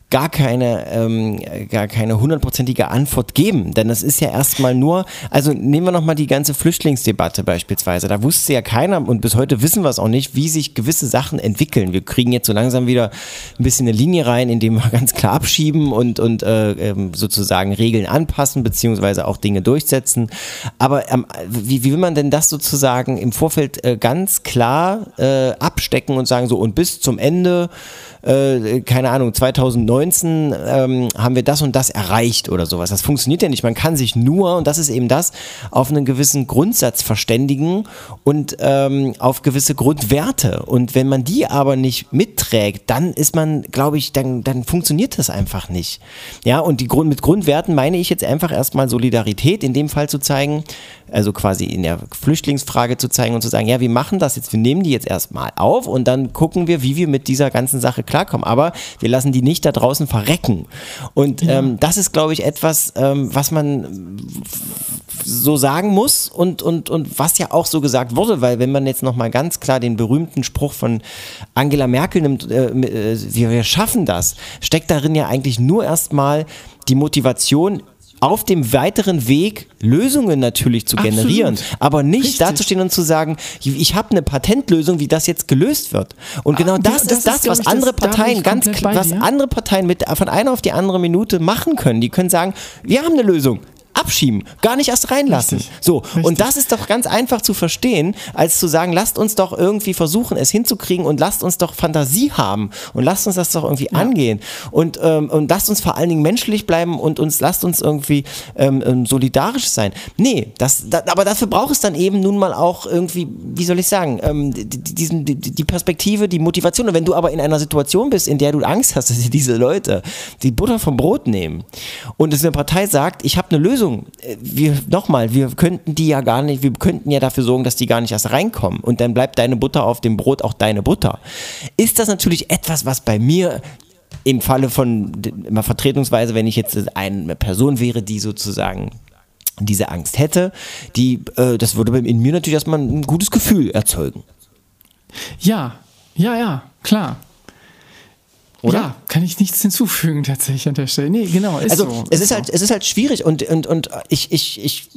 gar keine, ähm, gar keine hundertprozentige Antwort geben. Denn das ist ja erstmal nur, also nehmen wir nochmal die ganze Flüchtlingsdebatte beispielsweise. Da wusste ja keiner und bis heute wissen wir es auch nicht, wie sich gewisse Sachen entwickeln. Wir kriegen jetzt so langsam wieder ein bisschen eine Linie rein, indem wir (laughs) ganz klar abschieben und, und äh, ähm, sozusagen Regeln anpassen, beziehungsweise auch Dinge durchsetzen. Aber ähm, wie, wie will man denn das sozusagen im Vorfeld äh, ganz klar äh, abstecken und sagen so, und bis zum Ende äh, keine Ahnung, 2019 ähm, haben wir das und das erreicht oder sowas. Das funktioniert ja nicht. Man kann sich nur, und das ist eben das, auf einen gewissen Grundsatz verständigen und ähm, auf gewisse Grundwerte. Und wenn man die aber nicht mitträgt, dann ist man, glaube ich, dann, dann funktioniert das einfach nicht. Ja, und die Grund, mit Grundwerten meine ich jetzt einfach erstmal Solidarität in dem Fall zu zeigen, also quasi in der Flüchtlingsfrage zu zeigen und zu sagen, ja, wir machen das jetzt, wir nehmen die jetzt erstmal auf und dann gucken wir, wie wir mit dieser ganzen Sache klarkommen. Aber wir lassen die nicht da draußen verrecken. Und ähm, das ist, glaube ich, etwas, ähm, was man so sagen muss und, und, und was ja auch so gesagt wurde, weil wenn man jetzt nochmal ganz klar den berühmten Spruch von Angela Merkel nimmt, äh, äh, wir, wir schaffen das, steckt darin ja eigentlich nur erstmal die Motivation, auf dem weiteren Weg Lösungen natürlich zu Absolut. generieren, aber nicht Richtig. dazustehen und zu sagen, ich habe eine Patentlösung, wie das jetzt gelöst wird. Und genau Ah, das, das ist das, ist, was ich, das- andere da bin Parteien ganz was andere Parteien mit von einer auf die andere Minute machen können. Die können sagen, wir haben eine Lösung. Abschieben, gar nicht erst reinlassen. Richtig. So, Richtig. und das ist doch ganz einfach zu verstehen, als zu sagen, lasst uns doch irgendwie versuchen, es hinzukriegen und lasst uns doch Fantasie haben und lasst uns das doch irgendwie angehen und, ähm, und lasst uns vor allen Dingen menschlich bleiben und uns lasst uns irgendwie ähm, ähm, solidarisch sein. Nee, das, da, aber dafür braucht es dann eben nun mal auch irgendwie, wie soll ich sagen, ähm, die, die- diesen, die, die Perspektive, die Motivation. Und wenn du aber in einer Situation bist, in der du Angst hast, (laughs) dass diese Leute die Butter vom Brot nehmen und es eine Partei sagt, ich habe eine Lösung, äh, wir nochmal, wir könnten die ja gar nicht, wir könnten ja dafür sorgen, dass die gar nicht erst reinkommen und dann bleibt deine Butter auf dem Brot auch deine Butter. Ist das natürlich etwas, was bei mir im Falle von immer vertretungsweise, wenn ich jetzt eine Person wäre, die sozusagen diese Angst hätte, die, äh, das würde in mir natürlich erstmal ein gutes Gefühl erzeugen. Ja, ja, ja, klar. Oder? Ja, kann ich nichts hinzufügen tatsächlich an der Stelle. Nee, genau, ist Also so. es ist so. halt, es ist halt schwierig und, und, und ich, ich, ich,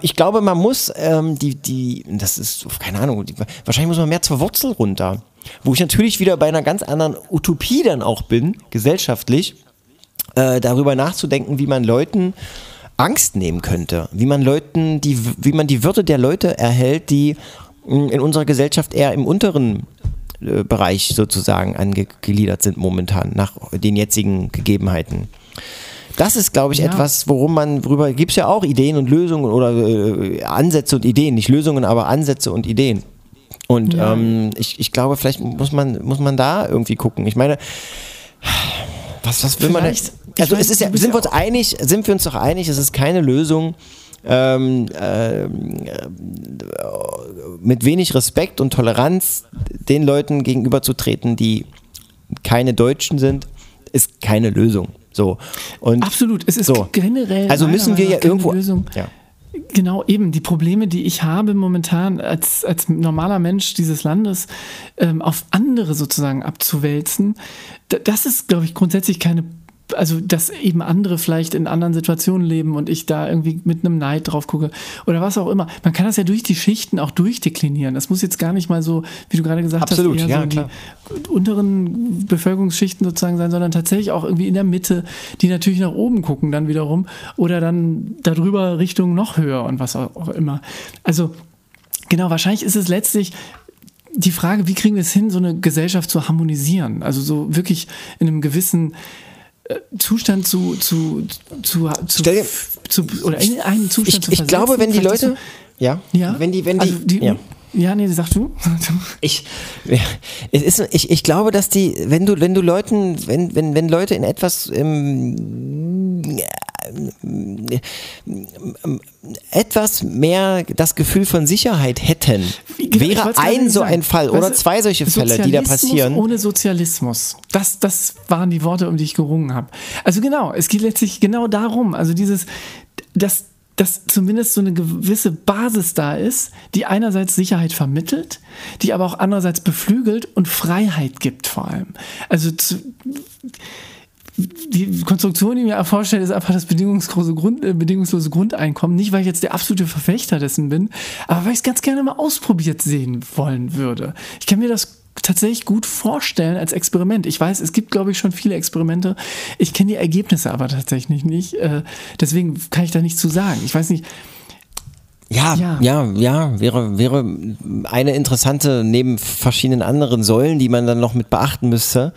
ich glaube, man muss ähm, die, die, das ist, keine Ahnung, die, wahrscheinlich muss man mehr zur Wurzel runter. Wo ich natürlich wieder bei einer ganz anderen Utopie dann auch bin, gesellschaftlich, äh, darüber nachzudenken, wie man Leuten Angst nehmen könnte, wie man Leuten, die, wie man die Würde der Leute erhält, die mh, in unserer Gesellschaft eher im unteren Bereich sozusagen angegliedert sind momentan, nach den jetzigen Gegebenheiten. Das ist, glaube ich, Ja. etwas, worum man drüber, gibt es ja auch Ideen und Lösungen oder äh, Ansätze und Ideen, nicht Lösungen, aber Ansätze und Ideen. Und Ja. ähm, ich, ich glaube, vielleicht muss man, muss man da irgendwie gucken. Ich meine, was, was will man denn? Vielleicht- Also es ist ja, sind wir uns einig, sind wir uns doch einig, es ist keine Lösung, ähm, äh, mit wenig Respekt und Toleranz den Leuten gegenüberzutreten, die keine Deutschen sind, ist keine Lösung. So. Und Absolut, es ist so. generell. Also müssen wir ja irgendwo. Lösung. Ja. Genau, eben die Probleme, die ich habe momentan als, als normaler Mensch dieses Landes ähm, auf andere sozusagen abzuwälzen, das ist, glaube ich, grundsätzlich keine, also dass eben andere vielleicht in anderen Situationen leben und ich da irgendwie mit einem Neid drauf gucke oder was auch immer. Man kann das ja durch die Schichten auch durchdeklinieren. Das muss jetzt gar nicht mal so, wie du gerade gesagt Absolut, hast, eher ja, so klar. die unteren Bevölkerungsschichten sozusagen sein, sondern tatsächlich auch irgendwie in der Mitte, die natürlich nach oben gucken dann wiederum oder dann darüber Richtung noch höher und was auch immer. Also genau, wahrscheinlich ist es letztlich die Frage, wie kriegen wir es hin, so eine Gesellschaft zu harmonisieren? Also so wirklich in einem gewissen Zustand zu, zu, zu, zu, Stell dir- zu oder in einen Zustand Ich, zu ich glaube, wenn die Leute. Ja, ja, wenn die, wenn die, also die ja. Ja. nee, sag du. (laughs) Ich, es ist, ich, ich glaube, dass die, wenn du, wenn du Leuten, wenn, wenn, wenn Leute in etwas ähm, etwas mehr das Gefühl von Sicherheit hätten, wäre ein so sagen. ein Fall oder zwei solche Fälle, die da passieren. Ohne Sozialismus. Das, das waren die Worte, um die ich gerungen habe. Also genau, es geht letztlich genau darum. Also dieses, dass, dass zumindest so eine gewisse Basis da ist, die einerseits Sicherheit vermittelt, die aber auch andererseits beflügelt und Freiheit gibt vor allem. Also zu, die Konstruktion, die mir vorstellt, ist einfach das bedingungslose, Grund, äh, bedingungslose Grundeinkommen. Nicht, weil ich jetzt der absolute Verfechter dessen bin, aber weil ich es ganz gerne mal ausprobiert sehen wollen würde. Ich kann mir das tatsächlich gut vorstellen als Experiment. Ich weiß, es gibt, glaube ich, schon viele Experimente. Ich kenne die Ergebnisse aber tatsächlich nicht. Äh, deswegen kann ich da nichts zu sagen. Ich weiß nicht. Ja, Ja. ja, ja, wäre, wäre eine interessante, neben verschiedenen anderen Säulen, die man dann noch mit beachten müsste,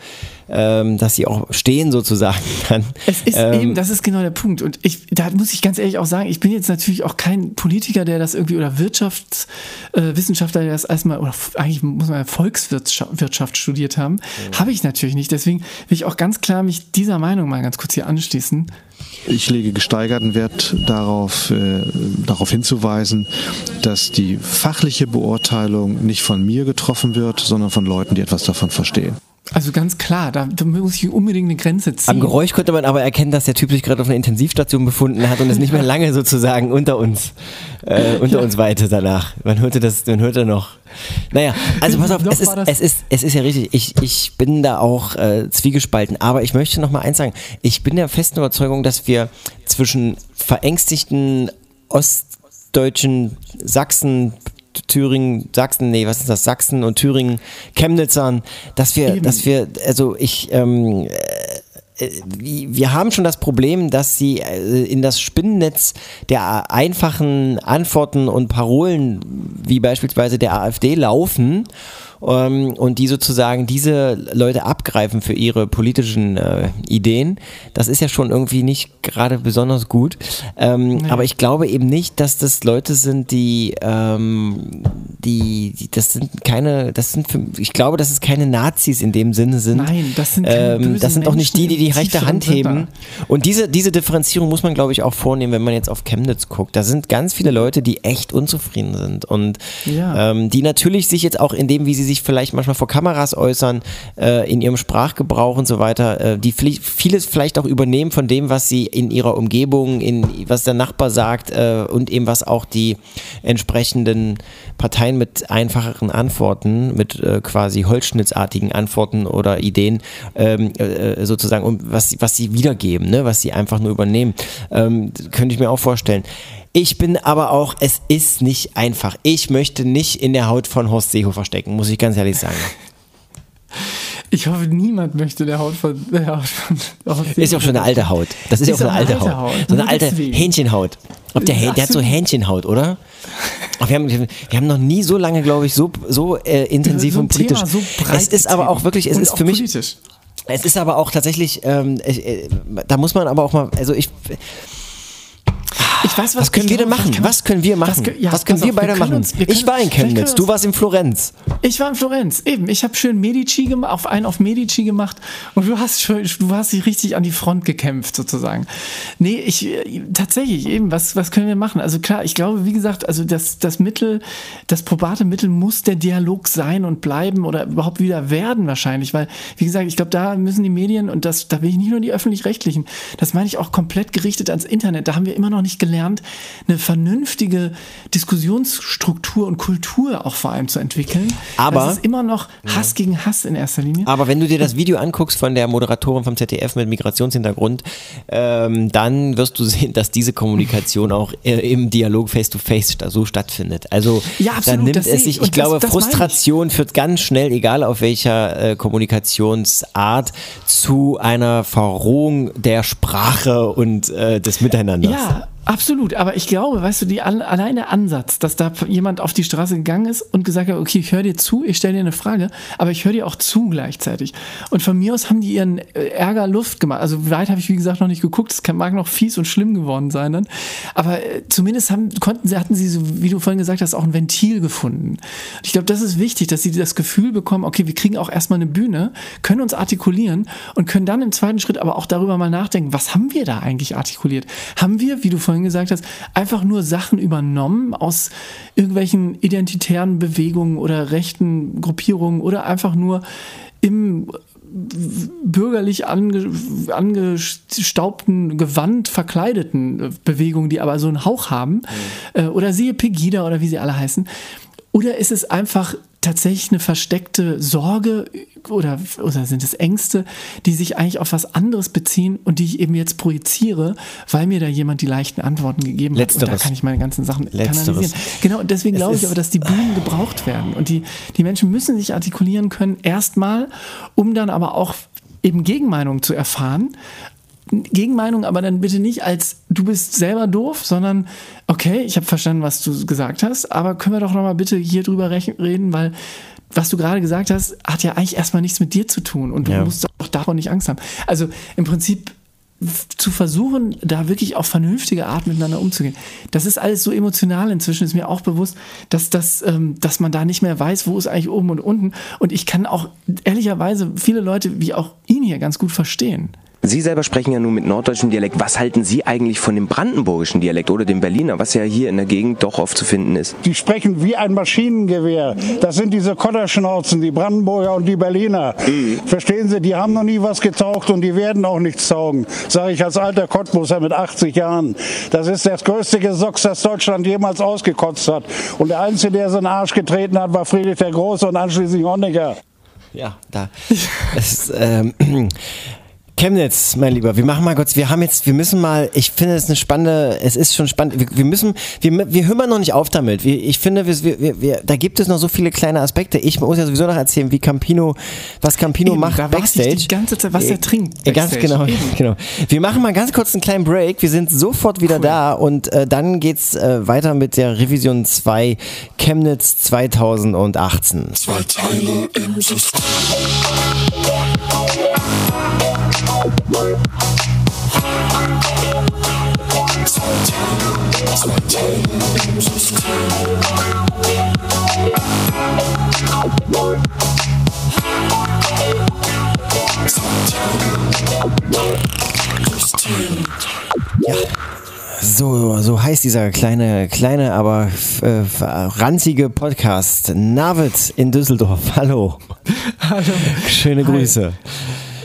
ähm, dass sie auch stehen sozusagen (laughs) dann. Es ist ähm, eben, das ist genau der Punkt. Und ich, da muss ich ganz ehrlich auch sagen, ich bin jetzt natürlich auch kein Politiker, der das irgendwie oder Wirtschaftswissenschaftler, äh, der das erstmal, oder eigentlich muss man ja Volkswirtschaft Wirtschaft studiert haben. Habe ich natürlich nicht. Deswegen will ich auch ganz klar mich dieser Meinung mal ganz kurz hier anschließen. Ich lege gesteigerten Wert darauf, äh, darauf hinzuweisen, dass die fachliche Beurteilung nicht von mir getroffen wird, sondern von Leuten, die etwas davon verstehen. Also ganz klar, da, da muss ich unbedingt eine Grenze ziehen. Am Geräusch könnte man aber erkennen, dass der Typ sich gerade auf einer Intensivstation befunden hat und es nicht mehr (laughs) lange sozusagen unter uns, äh, unter uns weite danach. Man hörte das, man hörte noch. Naja, also pass auf, es ist, es ist, es ist ja richtig. Ich, ich bin da auch äh, zwiegespalten. Aber ich möchte noch mal eins sagen. Ich bin der festen Überzeugung, dass wir zwischen verängstigten ostdeutschen Sachsen, Thüringen, Sachsen, nee, was ist das? Sachsen und Thüringen, Chemnitzern, dass wir, Eben. dass wir, also ich, ähm, äh, wir haben schon das Problem, dass sie äh, in das Spinnennetz der einfachen Antworten und Parolen, wie beispielsweise der AfD, laufen ähm, und die sozusagen diese Leute abgreifen für ihre politischen äh, Ideen. Das ist ja schon irgendwie nicht gerade besonders gut. Ähm, nee. Aber ich glaube eben nicht, dass das Leute sind, die, ähm, die, die, das sind keine, das sind, für, ich glaube, dass es keine Nazis in dem Sinne sind. Nein, das sind ähm, Das sind auch nicht die, die die rechte Hand heben. Und diese, diese Differenzierung muss man, glaube ich, auch vornehmen, wenn man jetzt auf Chemnitz guckt. Da sind ganz viele Leute, die echt unzufrieden sind und ja. ähm, die natürlich sich jetzt auch in dem, wie sie sich vielleicht manchmal vor Kameras äußern, äh, in ihrem Sprachgebrauch und so weiter, äh, die vieles vielleicht auch übernehmen von dem, was sie in ihrer Umgebung, in was der Nachbar sagt äh, und eben was auch die entsprechenden Parteien mit einfacheren Antworten, mit äh, quasi holzschnittsartigen Antworten oder Ideen ähm, äh, sozusagen, um, was, was sie wiedergeben, ne? was sie einfach nur übernehmen, ähm, könnte ich mir auch vorstellen. Ich bin aber auch, es ist nicht einfach. Ich möchte nicht in der Haut von Horst Seehofer stecken, muss ich ganz ehrlich sagen. (laughs) Ich hoffe, niemand möchte der Haut von. Der Haut von Horst ist ja auch schon eine alte Haut. Das ist, ja auch so eine alte Haut. Haut. So eine alte Hähnchenhaut. Ob der, der hat so Hähnchenhaut, oder? Wir, haben, wir haben noch nie so lange, glaube ich, so, so äh, intensiv so und politisch. Thema, so es ist aber auch wirklich, es ist für mich. Politisch. Es ist aber auch tatsächlich, ähm, äh, da muss man aber auch mal, also ich ich weiß, was, was können wir denn machen? Was können wir machen? Was, ja, was können wir auf, beide wir machen? Uns, wir ich war in Chemnitz, du warst in Florenz. Ich war in Florenz, eben. Ich habe schön Medici gemacht, auf einen auf Medici gemacht und du hast schön, du hast dich richtig an die Front gekämpft sozusagen. Nee, ich tatsächlich eben, was, was können wir machen? Also klar, ich glaube, wie gesagt, also das, das Mittel, das probate Mittel muss der Dialog sein und bleiben oder überhaupt wieder werden wahrscheinlich, weil, wie gesagt, ich glaube, da müssen die Medien und das, da will ich nicht nur die öffentlich-rechtlichen, das meine ich auch komplett gerichtet ans Internet, da haben wir immer noch nicht gelernt, gelernt, eine vernünftige Diskussionsstruktur und Kultur auch vor allem zu entwickeln. Aber es ist immer noch Hass ja. gegen Hass in erster Linie. Aber wenn du dir das Video anguckst von der Moderatorin vom ZDF mit Migrationshintergrund, ähm, dann wirst du sehen, dass diese Kommunikation auch äh, im Dialog face-to-face -face so stattfindet. Also ja, absolut, dann nimmt es sich, ich, ich glaube, das, das Frustration führt ganz schnell, egal auf welcher äh, Kommunikationsart, zu einer Verrohung der Sprache und äh, des Miteinanders. Ja, Absolut, aber ich glaube, weißt du, die, allein der Ansatz, dass da jemand auf die Straße gegangen ist und gesagt hat, okay, ich höre dir zu, ich stelle dir eine Frage, aber ich höre dir auch zu gleichzeitig. Und von mir aus haben die ihren äh, Ärger Luft gemacht. Also weit habe ich, wie gesagt, noch nicht geguckt. Es mag noch fies und schlimm geworden sein dann. Aber äh, zumindest haben, konnten sie, hatten sie, so, wie du vorhin gesagt hast, auch ein Ventil gefunden. Und ich glaube, das ist wichtig, dass sie das Gefühl bekommen, okay, wir kriegen auch erstmal eine Bühne, können uns artikulieren und können dann im zweiten Schritt aber auch darüber mal nachdenken, was haben wir da eigentlich artikuliert? Haben wir, wie du vorhin vorhin gesagt hast, einfach nur Sachen übernommen aus irgendwelchen identitären Bewegungen oder rechten Gruppierungen oder einfach nur im bürgerlich ange, angestaubten Gewand verkleideten Bewegungen, die aber so einen Hauch haben, mhm. oder siehe Pegida oder wie sie alle heißen. Oder ist es einfach tatsächlich eine versteckte Sorge oder, oder sind es Ängste, die sich eigentlich auf was anderes beziehen und die ich eben jetzt projiziere, weil mir da jemand die leichten Antworten gegeben Letzteres. hat. Und da kann ich meine ganzen Sachen Letzteres. kanalisieren. Genau, und deswegen glaube ich aber, dass die Bühnen gebraucht werden. Und die, die Menschen müssen sich artikulieren können, erstmal, um dann aber auch eben Gegenmeinungen zu erfahren Gegenmeinung, aber dann bitte nicht als du bist selber doof, sondern okay, ich habe verstanden, was du gesagt hast, aber können wir doch noch mal bitte hier drüber reden, weil was du gerade gesagt hast, hat ja eigentlich erstmal nichts mit dir zu tun und du ja. musst auch davon nicht Angst haben. Also im Prinzip zu versuchen, da wirklich auf vernünftige Art miteinander umzugehen. Das ist alles so emotional inzwischen, ist mir auch bewusst, dass, das, ähm, dass man da nicht mehr weiß, wo ist eigentlich oben und unten. Und ich kann auch ehrlicherweise viele Leute wie auch ihn hier ganz gut verstehen. Sie selber sprechen ja nun mit norddeutschem Dialekt. Was halten Sie eigentlich von dem brandenburgischen Dialekt oder dem Berliner, was ja hier in der Gegend doch oft zu finden ist? Die sprechen wie ein Maschinengewehr. Das sind diese Kotterschnauzen, die Brandenburger und die Berliner. Mhm. Verstehen Sie, die haben noch nie was getaucht und die werden auch nichts taugen. Sage ich als alter Cottbuser mit 80 Jahren. Das ist das größte Gesocks, das Deutschland jemals ausgekotzt hat. Und der Einzige, der so einen Arsch getreten hat, war Friedrich der Große und anschließend Honecker. Ja, da. (laughs) es, ähm, Chemnitz, mein Lieber, wir machen mal kurz, wir haben jetzt, wir müssen mal, ich finde es eine spannende, es ist schon spannend, wir, wir müssen, wir, wir hören noch nicht auf damit. Wir, ich finde, wir, wir, wir, da gibt es noch so viele kleine Aspekte. Ich muss ja sowieso noch erzählen, wie Campino, was Campino Eben, macht da warte ich Backstage. die ganze Zeit, was er trinkt Äh, Ganz Backstage. genau, Eben. genau. Wir machen mal ganz kurz einen kleinen Break. Wir sind sofort wieder da und äh, dann geht's äh, weiter mit der Revision 2 Chemnitz 2018. Zwei Teile im System. So, so heißt dieser kleine, kleine, aber äh, ranzige Podcast. Navid in Düsseldorf. (laughs) Hallo. Hallo. Schöne Grüße.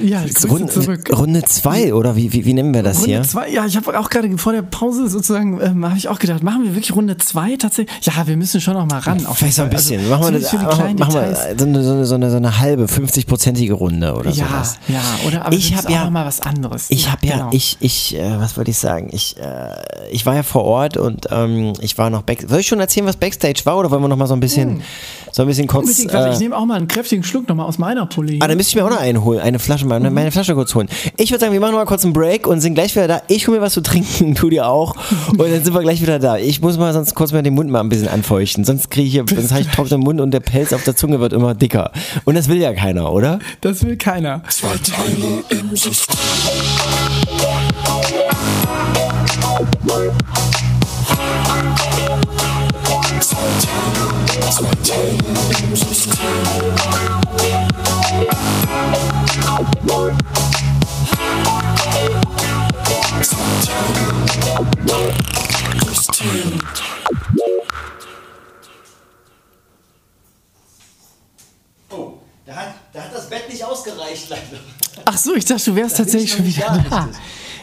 Ja, Runde, zurück. Runde zwei oder wie, wie, wie nennen wir das Runde hier? zwei, ja, ich habe auch gerade vor der Pause sozusagen, ähm, habe ich auch gedacht, machen wir wirklich Runde zwei tatsächlich? Ja, wir müssen schon noch mal ran. auf Vielleicht so ein bisschen. Also, machen wir, das, zumindest für die machen, machen wir so eine, so eine, so eine, so eine halbe, 50-prozentige Runde oder Ja, sowas. ja, oder aber Ich wir hab müssen ja- auch mal was anderes. Ich habe ja, genau. ich, ich, äh, was wollte ich sagen? Ich, äh, ich war ja vor Ort und ähm, ich war noch back. Soll ich schon erzählen, was Backstage war oder wollen wir noch mal so ein bisschen, so ein bisschen kurz? Äh, ich nehme auch mal einen kräftigen Schluck noch mal aus meiner Pulle. Ah, dann müsste ich mir auch noch einen holen, eine Flasche, meine, meine Flasche kurz holen. Ich würde sagen, wir machen mal kurz einen Break und sind gleich wieder da. Ich hole mir was zu trinken, du dir auch. Und dann sind wir gleich wieder da. Ich muss mal sonst kurz mal den Mund mal ein bisschen anfeuchten. Sonst kriege ich hier, sonst habe ich trockenen Mund und der Pelz auf der Zunge wird immer dicker. Und das will ja keiner, oder? Das will keiner. Zwei Teile im System. Zwei Teile, zwei Teile im System. Oh, da hat, da hat das Bett nicht ausgereicht, leider. Ach so, ich dachte, du wärst tatsächlich schon wieder da.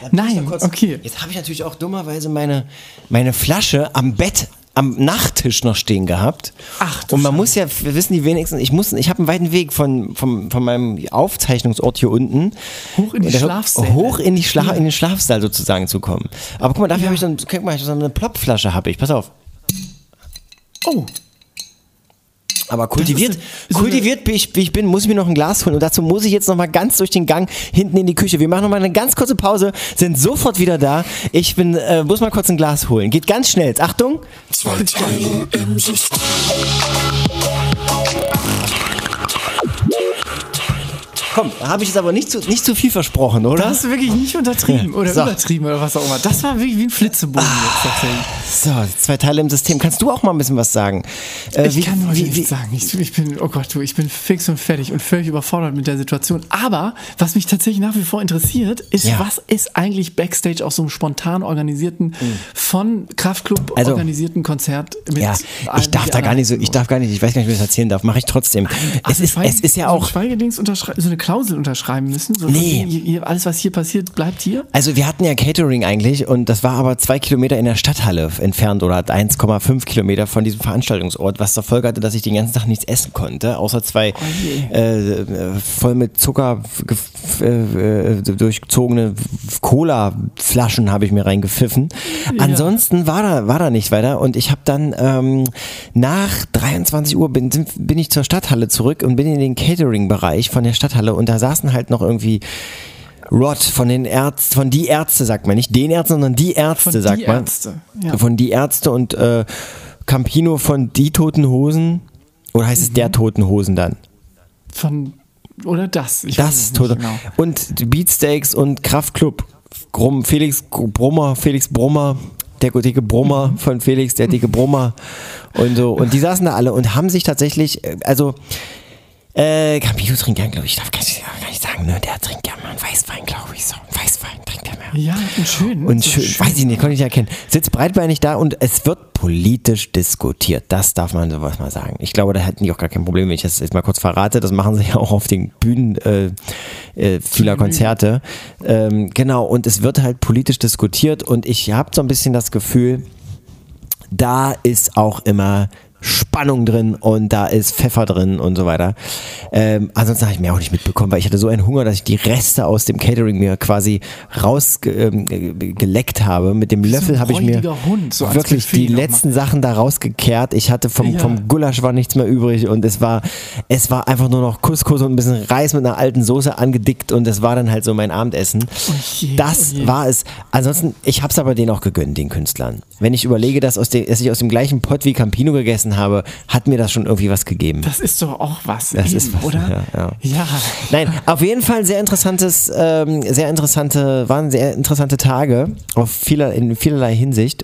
Da Nein, okay. Jetzt habe ich natürlich auch dummerweise meine, meine Flasche am Bett, am Nachttisch noch stehen gehabt. Ach, Und man Scheiße. muss ja, wir wissen die wenigsten, ich muss, ich habe einen weiten Weg von, von, von meinem Aufzeichnungsort hier unten. Hoch in die Schlafsäle. Hoch in, die Schla in den Schlafsaal sozusagen zu kommen. Aber guck mal, dafür habe ich so, ein, guck mal, so eine Plopflasche habe ich, pass auf. Oh, Aber kultiviert, ist kultiviert wie ich, wie ich bin, muss ich mir noch ein Glas holen. Und dazu muss ich jetzt noch mal ganz durch den Gang hinten in die Küche. Wir machen noch mal eine ganz kurze Pause, sind sofort wieder da. Ich bin, äh, muss mal kurz ein Glas holen. Geht ganz schnell. Achtung. Zwei Teile im System. Komm, habe ich jetzt aber nicht zu, nicht zu viel versprochen, oder? da hast du wirklich nicht untertrieben Ja. oder So. übertrieben oder was auch immer. Das war wirklich wie ein Flitzebogen jetzt tatsächlich. So, zwei Teile im System. Kannst du auch mal ein bisschen was sagen? Äh, Ich wie- kann heute nichts sagen. Ich, ich bin, oh Gott, du, ich bin fix und fertig und völlig überfordert mit der Situation. Aber was mich tatsächlich nach wie vor interessiert, ist, Ja. was ist eigentlich Backstage aus so einem spontan organisierten, von Kraftclub Also- organisierten Konzert mit Ja, ich darf da gar nicht so, ich darf gar nicht, ich weiß gar nicht, wie ich das erzählen darf. Mache ich trotzdem. Ach, Es ist, es ist ja so ein auch, Schweigedings unterschrei- so eine Klausel unterschreiben müssen. So Nee. hier- alles, was hier passiert, bleibt hier. Also wir hatten ja Catering eigentlich und das war aber zwei Kilometer in der Stadthalle entfernt oder 1,5 Kilometer von diesem Veranstaltungsort, was zur Folge hatte, dass ich den ganzen Tag nichts essen konnte, außer zwei Oh äh, voll mit Zucker äh, äh, durchzogene Cola-Flaschen habe ich mir reingepfiffen. Ansonsten war da, war da nicht weiter und ich habe dann ähm, nach 23 Uhr bin, bin ich zur Stadthalle zurück und bin in den Catering-Bereich von der Stadthalle und da saßen halt noch irgendwie Rod von den Ärzten, von die Ärzte sagt man, nicht den Ärzten, sondern die Ärzte Von sagt die man. Ärzte, ja. Von die Ärzte und äh, Campino von die Toten Hosen. Oder heißt es Mhm. der Toten Hosen dann? Von, oder das. Ich Das es Tote. genau. Und die Beatsteaks und Kraftclub. Grum, Felix Brummer, Felix Brummer, der dicke Brummer Mhm. von Felix, der dicke Brummer und so. Und die saßen da alle und haben sich tatsächlich, äh, also äh, Campino trinkt ja, glaube ich, darf gar nicht, gar nicht sagen, ne? Der trinkt ja mal einen Weißwein, glaube ich, so. Einen Weißwein trinkt er mehr. Ja, und schön. Und so schön, weiß ich nicht, konnte ich nicht erkennen. Sitzt breitbeinig da und es wird politisch diskutiert. Das darf man sowas mal sagen. Ich glaube, da hätten die auch gar kein Problem, wenn ich das jetzt mal kurz verrate. Das machen sie (laughs) ja auch auf den Bühnen äh, äh, vieler Konzerte. Ähm, genau, und es wird halt politisch diskutiert und ich habe so ein bisschen das Gefühl, da ist auch immer Spannung drin und da ist Pfeffer drin und so weiter. Ähm, ansonsten habe ich mir auch nicht mitbekommen, weil ich hatte so einen Hunger, dass ich die Reste aus dem Catering mir quasi rausgeleckt ähm, habe. Mit dem so Löffel habe ich mir Hund, so wirklich die letzten Sachen da rausgekehrt. Ich hatte vom, Ja. vom Gulasch war nichts mehr übrig und es war, es war einfach nur noch Couscous und ein bisschen Reis mit einer alten Soße angedickt und das war dann halt so mein Abendessen. je, das oh war es. Ansonsten, ich habe es aber denen auch gegönnt, den Künstlern. Wenn ich überlege, dass, aus dem, dass ich aus dem gleichen Pott wie Campino gegessen habe, hat mir das schon irgendwie was gegeben. Das ist doch auch was, Das eben, ist was, oder? ja, ja. Ja. Nein, auf jeden Fall sehr interessantes, ähm, sehr interessante, waren sehr interessante Tage auf vieler, in vielerlei Hinsicht.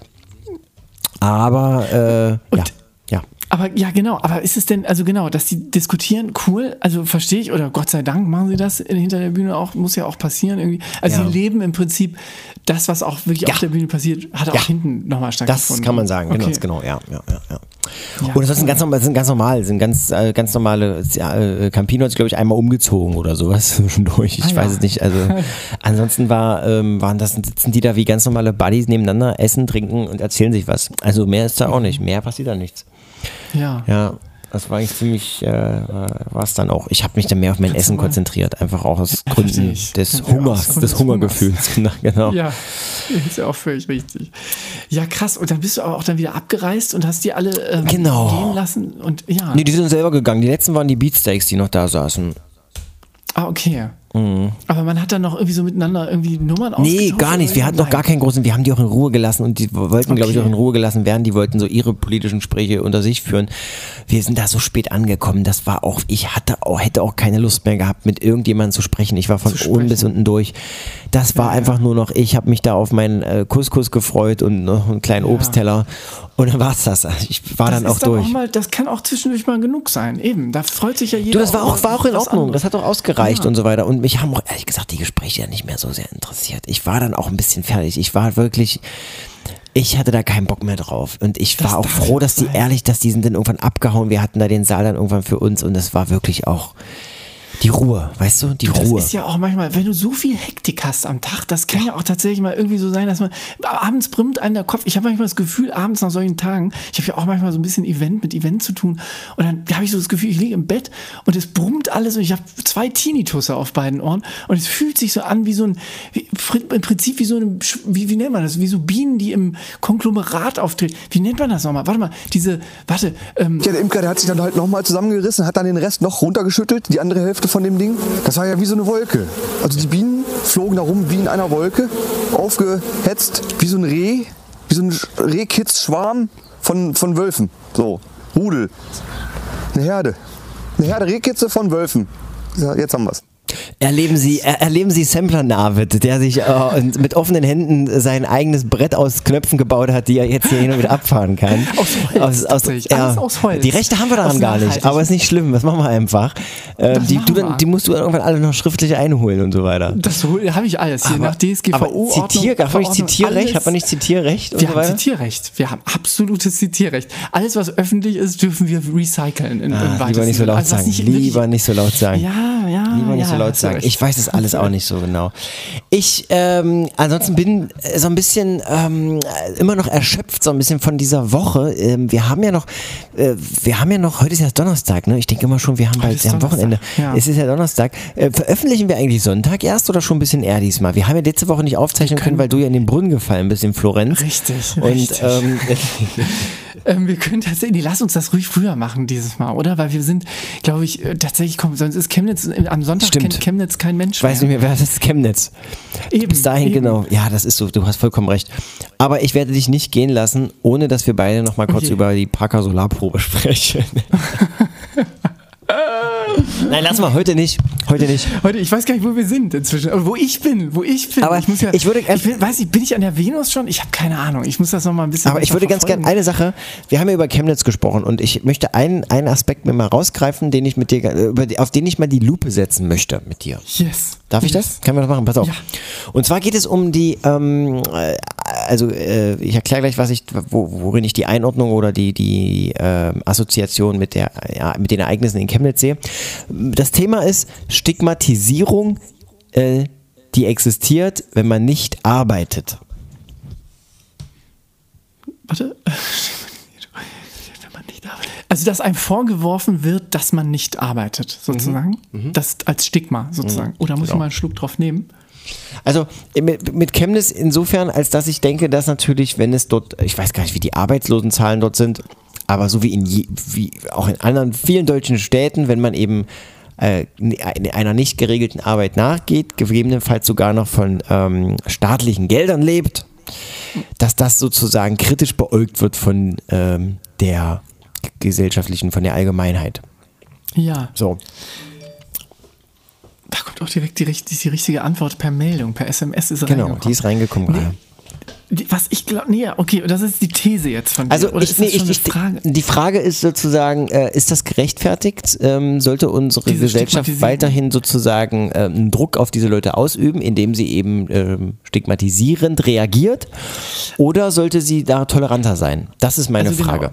Aber äh, ja, ja. Aber ja, genau. Aber ist es denn, also genau, dass die diskutieren, cool, also verstehe ich, oder Gott sei Dank machen sie das hinter der Bühne auch, muss ja auch passieren irgendwie. Also Ja. sie leben im Prinzip das, was auch wirklich Ja. auf der Bühne passiert, hat auch Ja. hinten nochmal Das stattgefunden. kann man sagen, genau, Okay. ganz genau, ja, ja, ja. ja. Und ansonsten ganz normal, sind ganz normal, sind ganz, äh, ganz normale, äh, Campino hat sich, glaube ich, einmal umgezogen oder sowas (laughs) zwischendurch. Ich Ah, weiß ja. es nicht. Also (laughs) ansonsten war, ähm, waren das, sitzen die da wie ganz normale Buddies nebeneinander, essen, trinken und erzählen sich was. Also mehr ist da auch nicht. Mehr passiert da nichts. Ja. Ja. Das war eigentlich ziemlich, äh, war es dann auch. Ich habe mich dann mehr auf mein Essen konzentriert, einfach auch aus Gründen des Hungers, des Hungergefühls. (laughs) genau. Ja, (laughs) ist ja auch völlig richtig. Ja, krass. Und dann bist du aber auch dann wieder abgereist und hast die alle ähm, Genau. gehen lassen. Und ja. Nee, die sind selber gegangen. Die letzten waren die Beatsteaks, die noch da saßen. Ah, okay. Mhm. Aber man hat dann noch irgendwie so miteinander irgendwie Nummern Nee, gar nicht. Wir hatten noch gar keinen großen, wir haben die auch in Ruhe gelassen und die wollten, glaube ich, Okay. auch in Ruhe gelassen werden. Die wollten so ihre politischen Gespräche unter sich führen. Wir sind da so spät angekommen. Das war auch, ich hatte auch, hätte auch keine Lust mehr gehabt, mit irgendjemandem zu sprechen. Ich war von oben bis unten durch. Das war Ja, einfach ja. nur noch, ich habe mich da auf meinen äh, Couscous gefreut und noch einen kleinen Ja. Obstteller. Und dann war's das. Ich war Das dann auch durch. Auch mal, das kann auch zwischendurch mal genug sein. Eben, da freut sich ja jeder. Du, das war auch, war auch in Ordnung. anderes. Das hat auch ausgereicht Ja. und so weiter. Und mich haben auch ehrlich gesagt die Gespräche ja nicht mehr so sehr interessiert. Ich war dann auch ein bisschen fertig. Ich war wirklich, ich hatte da keinen Bock mehr drauf. Und ich Das war auch froh, dass die sein. ehrlich, dass die sind dann irgendwann abgehauen. Wir hatten da den Saal dann irgendwann für uns und es war wirklich auch die Ruhe, weißt du? Die Das Ruhe. ist ja auch manchmal, wenn du so viel Hektik hast am Tag, das kann ja auch tatsächlich mal irgendwie so sein, dass man abends brimmt einen der Kopf. Ich habe manchmal das Gefühl, abends nach solchen Tagen, ich habe ja auch manchmal so ein bisschen Event mit Event zu tun und dann habe ich so das Gefühl, ich liege im Bett und es brummt alles und ich habe zwei Tinnitusse auf beiden Ohren und es fühlt sich so an wie so ein, wie, im Prinzip wie so eine, wie, wie nennt man das, wie so Bienen, die im Konglomerat auftreten. Wie nennt man das nochmal? Warte mal, diese, warte, ähm, Ja, der Imker, der hat sich dann halt nochmal zusammengerissen, hat dann den Rest noch runtergeschüttelt, die andere Hälfte von dem Ding. Das war ja wie so eine Wolke. Also die Bienen flogen da rum wie in einer Wolke, aufgehetzt, wie so ein Reh, wie so ein Rehkitzschwarm von, von Wölfen. So, Rudel. Eine Herde. Eine Herde Rehkitze von Wölfen. Ja, jetzt haben wir's. Erleben Sie, er, erleben Sie Sampler Navid, der sich äh, mit offenen Händen sein eigenes Brett aus Knöpfen gebaut hat, die er jetzt hier hin und wieder abfahren kann. (laughs) Aus Holz, tatsächlich. Alles aus Holz. Die Rechte haben wir daran Aus gar nicht, aber ist nicht schlimm, das machen wir einfach. Äh, die, machen dann, wir. die musst du irgendwann alle noch schriftlich einholen und so weiter. das habe ich alles hier Aber- nach DSGVO. aber Zitier, man nicht Zitierrecht? Hat man nicht Zitierrecht? Wir so haben weiter? Zitierrecht. Wir haben absolutes Zitierrecht. Alles, was öffentlich ist, dürfen wir recyceln. In, Ah, lieber weitesten nicht so laut. Also, sagen. nicht Lieber nicht so laut sagen. Ja, ja. Lieber nicht ja, so laut du sagen. Ich weiß das alles auch nicht so genau. Ich ähm, ansonsten bin äh, so ein bisschen ähm, äh, immer noch erschöpft so ein bisschen von dieser Woche. Ähm, wir haben ja noch, äh, wir haben ja noch, heute ist ja Donnerstag, ne? Ich denke immer schon, wir haben bald wir haben Wochenende. Ja. Es ist ja Donnerstag. Äh, veröffentlichen wir eigentlich Sonntag erst oder schon ein bisschen eher diesmal? Wir haben ja letzte Woche nicht aufzeichnen können, weil du ja in den Brunnen gefallen bist in Florenz. Richtig, Und richtig. ähm, (laughs) Ähm, wir können tatsächlich, lass uns das ruhig früher machen dieses Mal, oder? Weil wir sind, glaube ich, äh, tatsächlich, komm, sonst ist Chemnitz, äh, am Sonntag Stimmt. kennt Chemnitz kein Mensch ich weiß nicht mehr, wer das ist Chemnitz. Eben, Bis dahin, eben. genau. Ja, das ist so, du hast vollkommen recht. Aber ich werde dich nicht gehen lassen, ohne dass wir beide noch mal kurz Okay. über die Parker Solarprobe (laughs) sprechen. (laughs) Nein, lass mal, heute nicht. Heute nicht. Heute, ich weiß gar nicht, wo wir sind inzwischen. Oder wo ich bin, wo ich bin. Aber ich, muss ja, ich würde- ich bin, weiß nicht, bin ich an der Venus schon? Ich habe keine Ahnung. Ich muss das noch mal ein bisschen. Aber ich würde ganz gerne verfolgen. eine Sache, wir haben ja über Chemnitz gesprochen und ich möchte einen, einen Aspekt mir mal rausgreifen, den ich mit dir, äh, auf den ich mal die Lupe setzen möchte mit dir. Yes. Darf ich das? Können wir das machen? Pass auf. Ja. Und zwar geht es um die, ähm, äh, also äh, ich erkläre gleich, was ich, wo, worin ich die Einordnung oder die, die ähm, Assoziation mit, der, ja, mit den Ereignissen in Chemnitz sehe. Das Thema ist Stigmatisierung, äh, die existiert, wenn man nicht arbeitet. Warte. Wenn man nicht arbeitet. Also, dass einem vorgeworfen wird, dass man nicht arbeitet, sozusagen. Das als Stigma, sozusagen. Mhm. Oder muss ich Genau. mal einen Schluck drauf nehmen? Also mit, mit Chemnitz insofern, als dass ich denke, dass natürlich, wenn es dort, ich weiß gar nicht, wie die Arbeitslosenzahlen dort sind, aber so wie in je, wie auch in anderen vielen deutschen Städten, wenn man eben äh, einer nicht geregelten Arbeit nachgeht, gegebenenfalls sogar noch von ähm, staatlichen Geldern lebt, dass das sozusagen kritisch beäugt wird von ähm, der gesellschaftlichen, von der Allgemeinheit. Ja. So. Da kommt auch direkt die, die richtige Antwort per Meldung, per SMS ist Genau, reingekommen. die ist reingekommen gerade. Was ich glaube, nee, okay, das ist die These jetzt von dir. Also ich, ist nee, ich, ich, die Frage ist sozusagen, äh, ist das gerechtfertigt? Ähm, sollte unsere Diese Gesellschaft weiterhin sozusagen äh, einen Druck auf diese Leute ausüben, indem sie eben ähm, stigmatisierend reagiert? Oder sollte sie da toleranter sein? Das ist meine Also genau.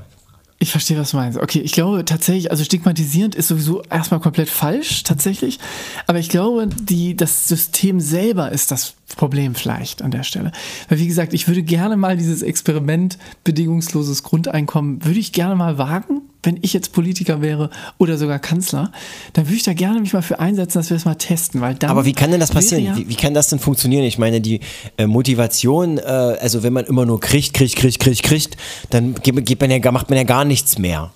Ich verstehe, was du meinst. Okay, ich glaube tatsächlich, also stigmatisierend ist sowieso erstmal komplett falsch, tatsächlich. Aber ich glaube, die, das System selber ist das Problem vielleicht an der Stelle. Weil, wie gesagt, ich würde gerne mal dieses Experiment bedingungsloses Grundeinkommen, würde ich gerne mal wagen, wenn ich jetzt Politiker wäre oder sogar Kanzler, dann würde ich da gerne mich mal für einsetzen, dass wir das mal testen. Weil dann Aber wie kann denn das passieren? Ja, Wie, wie kann das denn funktionieren? Ich meine, die äh, Motivation, äh, also wenn man immer nur kriegt, kriegt, kriegt, kriegt, kriegt, dann geht, geht man ja, macht man ja gar nichts mehr.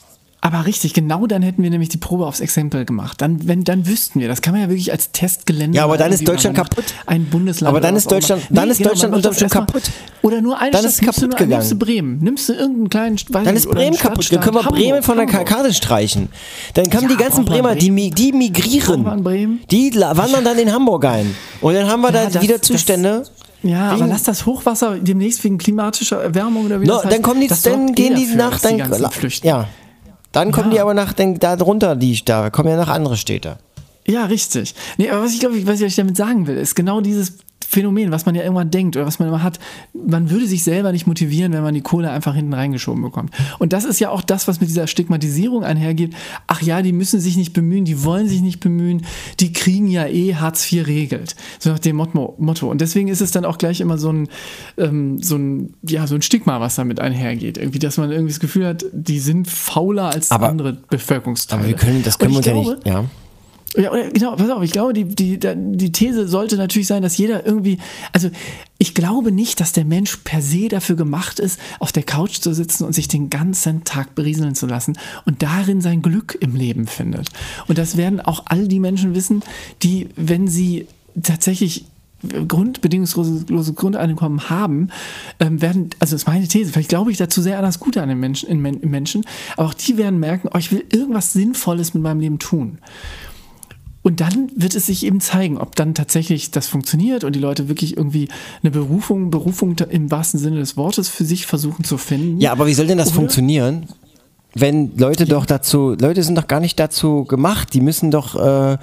Aber richtig, genau dann hätten wir nämlich die Probe aufs Exempel gemacht. Dann, wenn, dann wüssten wir, das kann man ja wirklich als Testgelände. Ja, aber dann ist Deutschland kaputt. Ein Bundesland. Aber dann ist. Deutschland- dann ist genau, Deutschland unterm das Strich kaputt. Oder nur eine Dann Stadt, ist es nimmst kaputt nur, nimmst du gegangen. Bremen, nimmst du irgendeinen kleinen, weiß Dann ist Bremen kaputt. Dann können wir Bremen Hamburg, von der Hamburg. Karte streichen. Dann kommen die Ja, ganzen braucht man Bremer, die, Bremen? die migrieren. Bremen? Die wandern dann in Hamburg ein. Und dann haben wir Ja, da das- wieder das- Zustände. Ja, aber Wegen- lass das Hochwasser demnächst wegen klimatischer Erwärmung oder wie No, das heißt. dann kommen die, das dann gehen eh die nach, dann, die ganzen flüchten. ja. Dann kommen Ja. die aber nach, dann, da drunter, die, da kommen ja nach andere Städte. Ja, richtig. Nee, aber was ich glaube, was ich euch damit sagen will, ist genau dieses Phänomen, was man ja irgendwann denkt oder was man immer hat. Man würde sich selber nicht motivieren, wenn man die Kohle einfach hinten reingeschoben bekommt. Und das ist ja auch das, was mit dieser Stigmatisierung einhergeht. Ach ja, die müssen sich nicht bemühen, die wollen sich nicht bemühen, die kriegen ja eh Hartz IV regelt. So nach dem Motto. Und deswegen ist es dann auch gleich immer so ein, ähm, so ein, ja, so ein Stigma, was damit einhergeht. Irgendwie, dass man irgendwie das Gefühl hat, die sind fauler als Aber- andere Bevölkerungsteile. Aber wir können, das können wir uns ja nicht, ja. Ja, oder, genau, pass auf, ich glaube, die, die, die These sollte natürlich sein, dass jeder irgendwie, also ich glaube nicht, dass der Mensch per se dafür gemacht ist, auf der Couch zu sitzen und sich den ganzen Tag berieseln zu lassen und darin sein Glück im Leben findet. Und das werden auch all die Menschen wissen, die, wenn sie tatsächlich Grund, bedingungsloses Grundeinkommen haben, ähm, werden, also das ist meine These, vielleicht glaube ich dazu sehr an das Gute an den Menschen, in, Men- Menschen, aber auch die werden merken, oh, ich will irgendwas Sinnvolles mit meinem Leben tun. Und dann wird es sich eben zeigen, ob dann tatsächlich das funktioniert und die Leute wirklich irgendwie eine Berufung, Berufung im wahrsten Sinne des Wortes für sich versuchen zu finden. Ja, aber wie soll denn das Oder? funktionieren? Wenn Leute doch dazu, Leute sind doch gar nicht dazu gemacht, die müssen doch äh,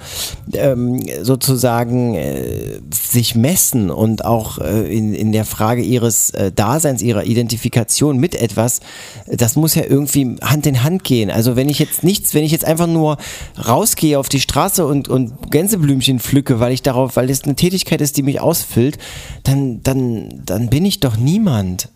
ähm, sozusagen äh, sich messen und auch äh, in, in der Frage ihres äh, Daseins, ihrer Identifikation mit etwas, das muss ja irgendwie Hand in Hand gehen. Also wenn ich jetzt nichts, wenn ich jetzt einfach nur rausgehe auf die Straße und, und Gänseblümchen pflücke, weil ich darauf, weil es eine Tätigkeit ist, die mich ausfüllt, dann, dann, dann bin ich doch niemand.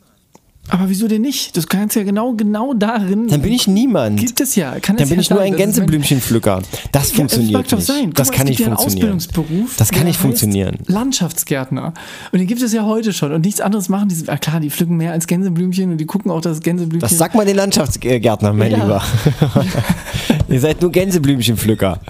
Aber wieso denn nicht? Das kannst ja genau, genau darin. Dann bin ich niemand. Gibt es ja. Kann Dann bin ja ich nur ein Gänseblümchenpflücker. Das Ja, funktioniert das mag doch nicht. sein. Guck Das kann nicht funktionieren. Ausbildungsberuf. Das kann nicht funktionieren. Landschaftsgärtner. Und den gibt es ja heute schon. Und nichts anderes machen die. Ah, klar, die pflücken mehr als Gänseblümchen und die gucken auch das Gänseblümchen. Das sagt mal den Landschaftsgärtner, mein Ja. Lieber. (laughs) Ihr seid nur Gänseblümchenpflücker.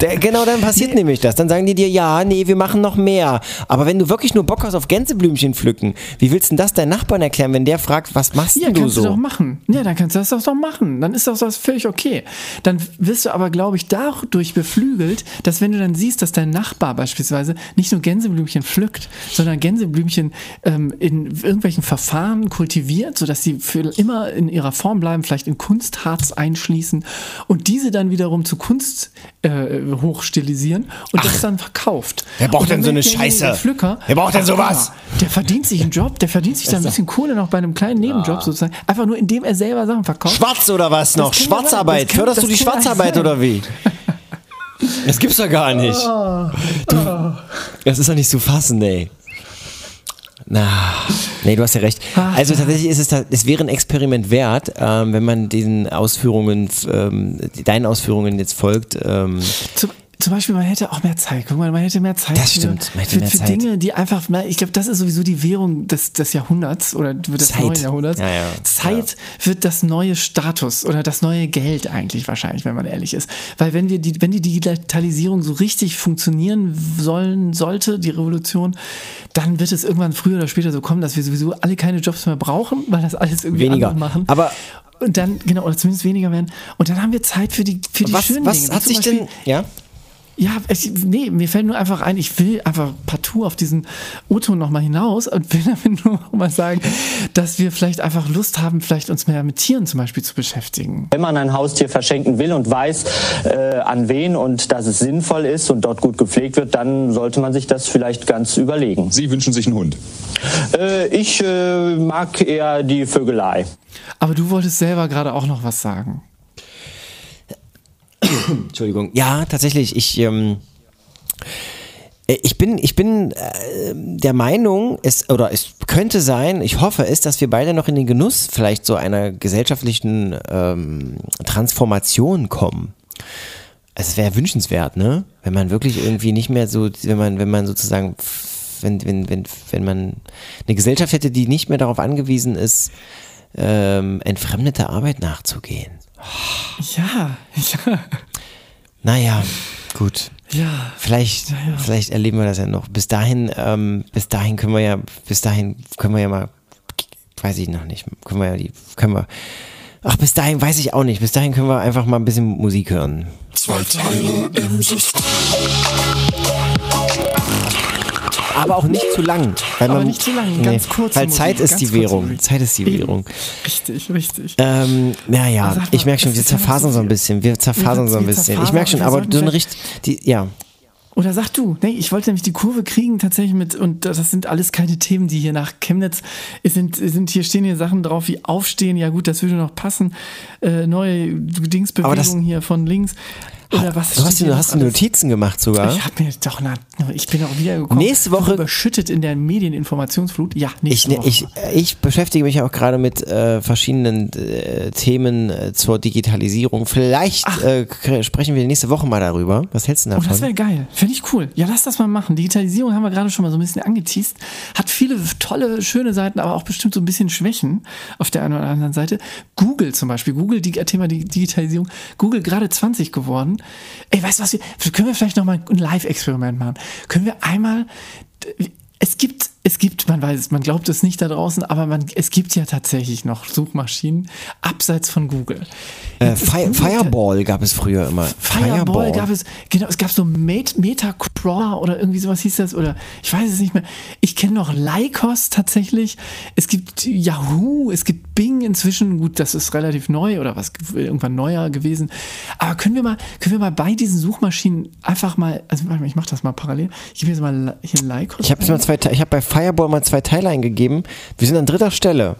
Der, genau dann passiert nämlich das. Dann sagen die dir, ja, nee, wir machen noch mehr. Aber wenn du wirklich nur Bock hast auf Gänseblümchen pflücken, wie willst du denn das deinen Nachbarn erklären, wenn der fragt, was machst Ja, denn du kannst so? du doch machen. Ja, dann kannst du das doch machen. Dann ist das, das völlig okay. Dann wirst du aber, glaube ich, dadurch beflügelt, dass wenn du dann siehst, dass dein Nachbar beispielsweise nicht nur Gänseblümchen pflückt, sondern Gänseblümchen ähm, in irgendwelchen Verfahren kultiviert, sodass sie für immer in ihrer Form bleiben, vielleicht in Kunstharz einschließen und diese dann wiederum zu Kunst äh, hochstilisieren und das dann verkauft. Wer braucht dann denn so eine Scheiße? der Flücker, Wer braucht denn ach, sowas? Der verdient sich einen Job, der verdient sich da ein bisschen Kohle noch bei einem kleinen Nebenjob sozusagen. Einfach nur, indem er selber Sachen verkauft. Schwarz oder was noch? Das. Schwarzarbeit. Kann- Förderst du die Schwarzarbeit oder wie? Das gibt's doch gar nicht. Oh. Du, das ist doch nicht zu fassen, ey. Na, Nee, du hast ja recht. Ach, also tatsächlich ist es, es wäre ein Experiment wert, ähm, wenn man diesen Ausführungen, ähm, deinen Ausführungen jetzt folgt. Ähm, Zum, zum Beispiel, man hätte auch mehr Zeit. Guck mal, man hätte mehr Zeit Das für, stimmt, man hätte für, mehr für Zeit. Dinge, die einfach, na, ich glaube, das ist sowieso die Währung des, des Jahrhunderts oder des Zeit. neuen Jahrhunderts. Ja, ja. Zeit wird das neue Status oder das neue Geld eigentlich wahrscheinlich, wenn man ehrlich ist. Weil wenn wir die, wenn die Digitalisierung so richtig funktionieren sollen, sollte, die Revolution, dann wird es irgendwann früher oder später so kommen, dass wir sowieso alle keine Jobs mehr brauchen, weil das alles irgendwie Weniger. machen. Aber und dann, genau, oder zumindest weniger werden. Und dann haben wir Zeit für die, für die was schönen was Dinge. hat sich Beispiel- denn, ja? Ja, es, nee, mir fällt nur einfach ein, ich will einfach partout auf diesen O-Ton nochmal hinaus und will (laughs) damit nur noch mal sagen, dass wir vielleicht einfach Lust haben, vielleicht uns mehr mit Tieren zum Beispiel zu beschäftigen. Wenn man ein Haustier verschenken will und weiß, äh, an wen und dass es sinnvoll ist und dort gut gepflegt wird, dann sollte man sich das vielleicht ganz überlegen. Sie wünschen sich einen Hund? Äh, ich äh, mag eher die Vögelei. Aber du wolltest selber gerade auch noch was sagen. Entschuldigung. Ja, tatsächlich. Ich, ähm, äh, ich bin, ich bin äh, der Meinung, es, oder es könnte sein, ich hoffe es, dass wir beide noch in den Genuss vielleicht so einer gesellschaftlichen ähm, Transformation kommen. Es wäre wünschenswert, ne? Wenn man wirklich irgendwie nicht mehr so, wenn man, wenn man sozusagen, wenn, wenn, wenn, wenn man eine Gesellschaft hätte, die nicht mehr darauf angewiesen ist, ähm, entfremdete Arbeit nachzugehen. Ja, ja. (laughs) Naja, gut. Ja. Vielleicht, Ja, ja. vielleicht erleben wir das ja noch. Bis dahin, ähm, bis dahin können wir ja, bis dahin können wir ja mal, weiß ich noch nicht, können wir ja die, können wir, ach, bis dahin weiß ich auch nicht. Bis dahin können wir einfach mal ein bisschen Musik hören. Zwei Teile im System. Aber auch nicht zu lang. Weil Aber man, nicht zu lang, ganz kurz. Weil Zeit ist die Währung. Zeit ist die Währung. Richtig, richtig. Ähm, naja, Aber sag ich mal, merke schon, wir zerfasern so ein bisschen. Wir zerfasern so ein bisschen. Ich merke schon, aber sollten so ein vielleicht- Richt, die, ja. Oder sag du, nee, ich wollte nämlich die Kurve kriegen tatsächlich mit, und das sind alles keine Themen, die hier nach Chemnitz, sind, sind hier stehen hier Sachen drauf wie Aufstehen, ja gut, das würde noch passen, äh, neue Dingsbewegungen hier von links. Oder was Du hast, du hast? Notizen gemacht sogar. Ich habe mir doch, na, ich bin auch wieder gekommen. Nächste Woche- überschüttet in der Medieninformationsflut. Ja, nächste Ich, Woche. ich, ich beschäftige mich auch gerade mit äh, verschiedenen äh, Themen äh, zur Digitalisierung. Vielleicht äh, sprechen wir nächste Woche mal darüber. Was hältst du Oh, davon? das wäre geil. Finde ich cool. Ja, lass das mal machen. Digitalisierung haben wir gerade schon mal so ein bisschen angeteased. Hat viele tolle, schöne Seiten, aber auch bestimmt so ein bisschen Schwächen auf der einen oder anderen Seite. Google zum Beispiel. Google, die, Thema Di- Digitalisierung. Google gerade 20 geworden. Ey, weißt du was? Wir, können wir vielleicht noch mal ein Live-Experiment machen? Können wir einmal, es gibt, es gibt, man weiß es, man glaubt es nicht da draußen, aber man, es gibt ja tatsächlich noch Suchmaschinen abseits von Google. äh, Jetzt Fi Fireball gab es früher immer. Fireball gab es, genau, es gab so Met Metacrawler oder irgendwie sowas hieß das, oder ich weiß es nicht mehr. Ich kenne noch Lycos tatsächlich. Es gibt Yahoo, es gibt Bing inzwischen. Gut, das ist relativ neu oder was irgendwann neuer gewesen. Aber können wir mal, können wir mal bei diesen Suchmaschinen einfach mal, also warte mal, ich mache das mal parallel. Ich gebe jetzt mal hier Lycos. Ich habe mal zwei, ich habe bei Fireball mal zwei Teile eingegeben. Wir sind an dritter Stelle.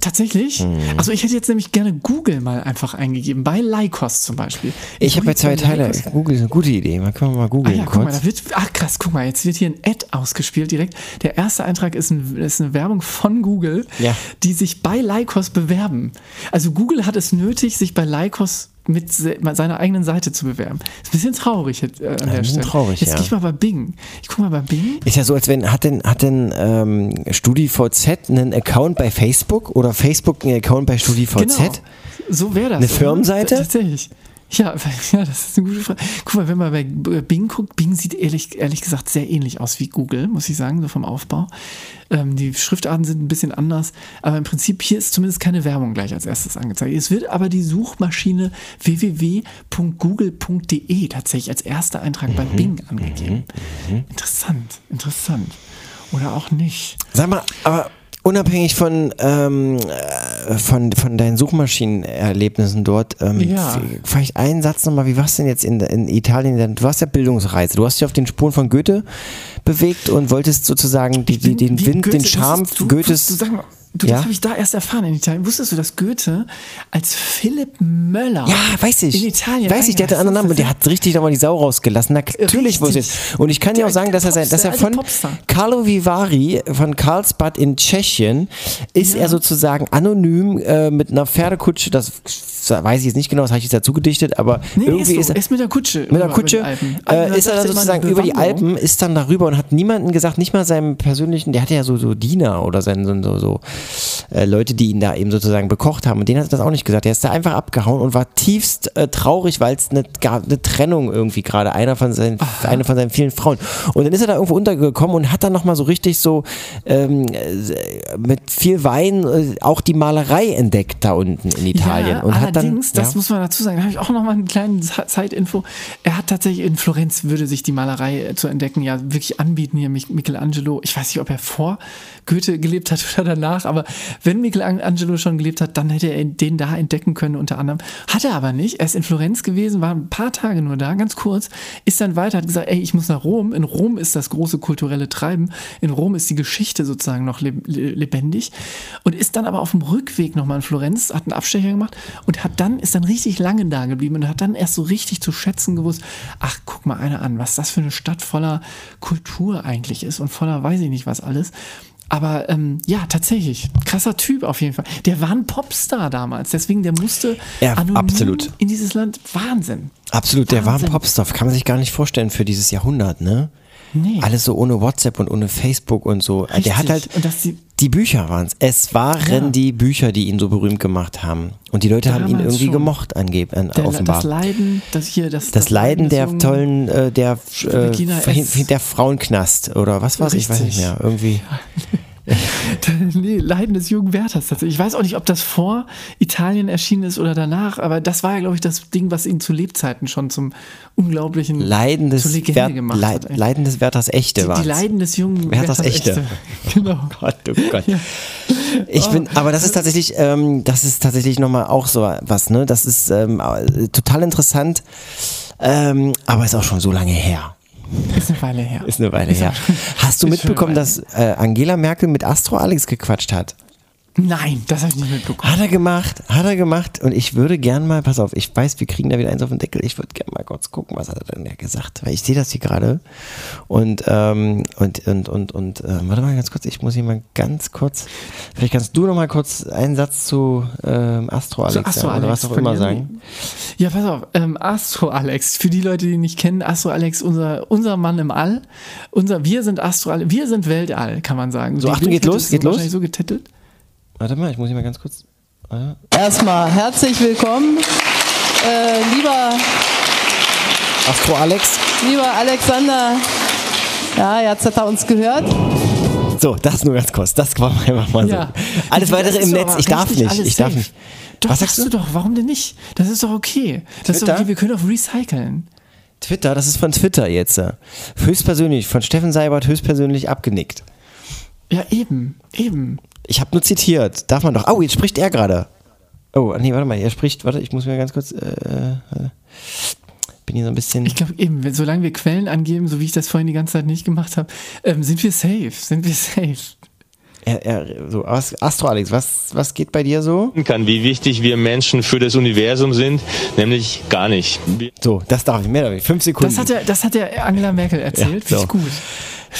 Tatsächlich? Mhm. Also ich hätte jetzt nämlich gerne Google mal einfach eingegeben, bei Lycos zum Beispiel. Ich habe bei zwei Teile. Lycos. Google ist eine gute Idee. Mal können wir mal Ah googeln ja, guck mal, kurz. da wird, ach krass, guck mal, jetzt wird hier ein Ad ausgespielt direkt. Der erste Eintrag ist, ein, ist eine Werbung von Google, Ja. die sich bei Lycos bewerben. Also Google hat es nötig, sich bei Lycos mit se seiner eigenen Seite zu bewerben. Ist ein bisschen traurig jetzt, äh, an ein der bisschen Stelle. traurig, jetzt ja. gehe ich mal bei Bing. Ich guck mal bei Bing. Ist ja so, als wenn, hat denn, hat denn ähm, StudiVZ einen Account bei Facebook oder Facebook einen Account bei StudiVZ? Genau. So wäre das. Eine oder? Firmenseite? Tatsächlich. Ja, (laughs) ja, das ist eine gute Frage. Guck mal, wenn man bei Bing guckt, Bing sieht ehrlich, ehrlich gesagt sehr ähnlich aus wie Google, muss ich sagen, so vom Aufbau. Ähm, die Schriftarten sind ein bisschen anders, aber im Prinzip hier ist zumindest keine Werbung gleich als erstes angezeigt. Es wird aber die Suchmaschine www.google.de tatsächlich als erster Eintrag bei Bing angegeben. Interessant, interessant. Oder auch nicht. Sag mal, aber unabhängig von, ähm, äh, von, von deinen Suchmaschinenerlebnissen dort, ähm, Ja. vielleicht einen Satz nochmal, wie warst du denn jetzt in, in Italien? Du warst ja Bildungsreise, du hast dich auf den Spuren von Goethe bewegt und wolltest sozusagen die, die, den Wind, Goethe, den Charme du, Goethes. wusstest Du, sag mal, du, Ja? das habe ich da erst erfahren in Italien. Wusstest du, dass Goethe als Philipp Möller Ja, weiß ich. in Italien Weiß ich, der hat einen anderen Namen und der hat richtig nochmal die Sau rausgelassen. Natürlich wusste ich. Und ich kann dir auch sagen, dass er, sein, dass er Popstar, von Popstar. Carlo Vivari, von Karlsbad in Tschechien, ist er sozusagen anonym äh, mit einer Pferdekutsche, das weiß ich jetzt nicht genau, das habe ich jetzt dazu gedichtet, aber Nee, irgendwie ist, so, ist mit der Kutsche. Mit der Kutsche äh, ist er dann sozusagen über die. Alpen, ist dann darüber und hat niemanden gesagt, nicht mal seinem persönlichen, der hatte ja so, so Diener oder seinen, so, so, äh, Leute, die ihn da eben sozusagen bekocht haben und denen hat er das auch nicht gesagt. Der ist da einfach abgehauen und war tiefst äh, traurig, weil es eine, eine Trennung irgendwie gerade, einer von seinen, eine von seinen vielen Frauen. Und dann ist er da irgendwo untergekommen und hat dann nochmal so richtig so ähm, äh, mit viel Wein äh, auch die Malerei entdeckt da unten in Italien. Ja, und hat dann, allerdings, das ja. muss man dazu sagen, da habe ich auch noch mal eine kleine Ze- Zeitinfo. Er hat tatsächlich in Florenz würde sich die Malerei äh, zu entdecken ja wirklich anbieten hier Mich- Michelangelo. Ich weiß nicht, ob er vor Goethe gelebt hat (laughs) oder danach, aber wenn Michelangelo schon gelebt hat, dann hätte er den da entdecken können unter anderem. Hat er aber nicht. Er ist in Florenz gewesen, war ein paar Tage nur da, ganz kurz, ist dann weiter, hat gesagt, ey, ich muss nach Rom. In Rom ist das große kulturelle Treiben. In Rom ist die Geschichte sozusagen noch leb- le- lebendig und ist dann aber auf dem Rückweg nochmal in Florenz, hat einen Abstecher gemacht und hat dann, ist dann richtig lange da geblieben und hat dann erst so richtig zu schätzen gewusst, ach, guck mal einer an, was das für eine Stadt voller Kultur eigentlich ist und voller weiß ich nicht was alles. Aber ähm, ja, tatsächlich, krasser Typ auf jeden Fall. Der war ein Popstar damals, deswegen der musste Ja, absolut. in dieses Land. Wahnsinn. Absolut, der war ein Wahnsinn. Popstar. Kann man sich gar nicht vorstellen für dieses Jahrhundert, ne? Nee. Alles so ohne WhatsApp und ohne Facebook und so. Der hat halt, Richtig. Und dass die, die Bücher waren es. Es waren Ja. die Bücher, die ihn so berühmt gemacht haben. Und die Leute haben ihn Damals irgendwie schon. gemocht, angeb, an, der, offenbar. das Leiden, das hier, das, Das Leiden des der tollen, äh, der, äh, der Frauenknast oder was war's? Ich weiß nicht mehr. Irgendwie. (laughs) nee, Leiden des jungen Werthers tatsächlich. Ich weiß auch nicht, ob das vor Italien erschienen ist oder danach, aber das war ja, glaube ich, das Ding, was ihn zu Lebzeiten schon zum unglaublichen Leiden des, Wert, gemacht Leid, hat. Leiden des Werthers Echte die, war's. die Leiden des jungen Werthers Werthers Echte. (laughs) (laughs) Genau. Gott, oh Gott. Ich bin, aber das ist tatsächlich, ähm, das ist tatsächlich nochmal auch so was, ne? Das ist ähm, äh, total interessant, ähm, aber ist auch schon so lange her. Ist eine Weile her. Ist eine Weile her. Hast du mitbekommen, dass äh, Angela Merkel mit Astro Alex gequatscht hat? Nein, das habe ich nicht mitbekommen. Hat er gemacht, hat er gemacht und ich würde gern mal, pass auf, ich weiß, wir kriegen da wieder eins auf den Deckel, ich würde gern mal kurz gucken, was hat er denn da gesagt, weil ich sehe das hier gerade und, ähm, und, und, und, und, ähm, warte mal ganz kurz, ich muss hier mal ganz kurz, vielleicht kannst du noch mal kurz einen Satz zu ähm, Astro Alex, Zu Astro sagen, oder Alex was auch immer sagen. Ja, pass auf, ähm, Astro Alex, für die Leute, die ihn nicht kennen, Astro Alex, unser, unser Mann im All. Unser, wir sind Astro Alex, wir sind Weltall, kann man sagen. So, Achtung, geht los, geht los. so getitelt. Warte mal, ich muss hier mal ganz kurz, ah, Erstmal herzlich willkommen, äh, lieber, Astro Alex, lieber Alexander. Ja, jetzt hat er uns gehört. so, das nur ganz kurz, das war einfach mal so. Ja. Alles weitere ist im Netz, ich darf nicht, ich darf safe. nicht. Doch, Was sagst du doch, warum denn nicht? Das ist doch okay. Das ist doch Twitter? okay, wir können doch recyceln. Twitter, das ist von Twitter jetzt. Höchstpersönlich, von Steffen Seibert höchstpersönlich abgenickt. Ja, eben, eben. Ich habe nur zitiert. Darf man doch. Oh, jetzt spricht er gerade. Oh, nee, warte mal, er spricht. Warte, ich muss mir ganz kurz. Äh, äh, bin hier so ein bisschen. Ich glaube eben, wenn- solange wir Quellen angeben, so wie ich das vorhin die ganze Zeit nicht gemacht habe, ähm, sind wir safe, sind wir safe. Er, er, so, Ast- Astro Alex, was, was geht bei dir so? kann, wie wichtig wir Menschen für das Universum sind, nämlich gar nicht. So, das darf ich mehr. oder weniger. Fünf Sekunden. Das hat, der, das hat der Angela Merkel erzählt, Ja, finde so. ich gut.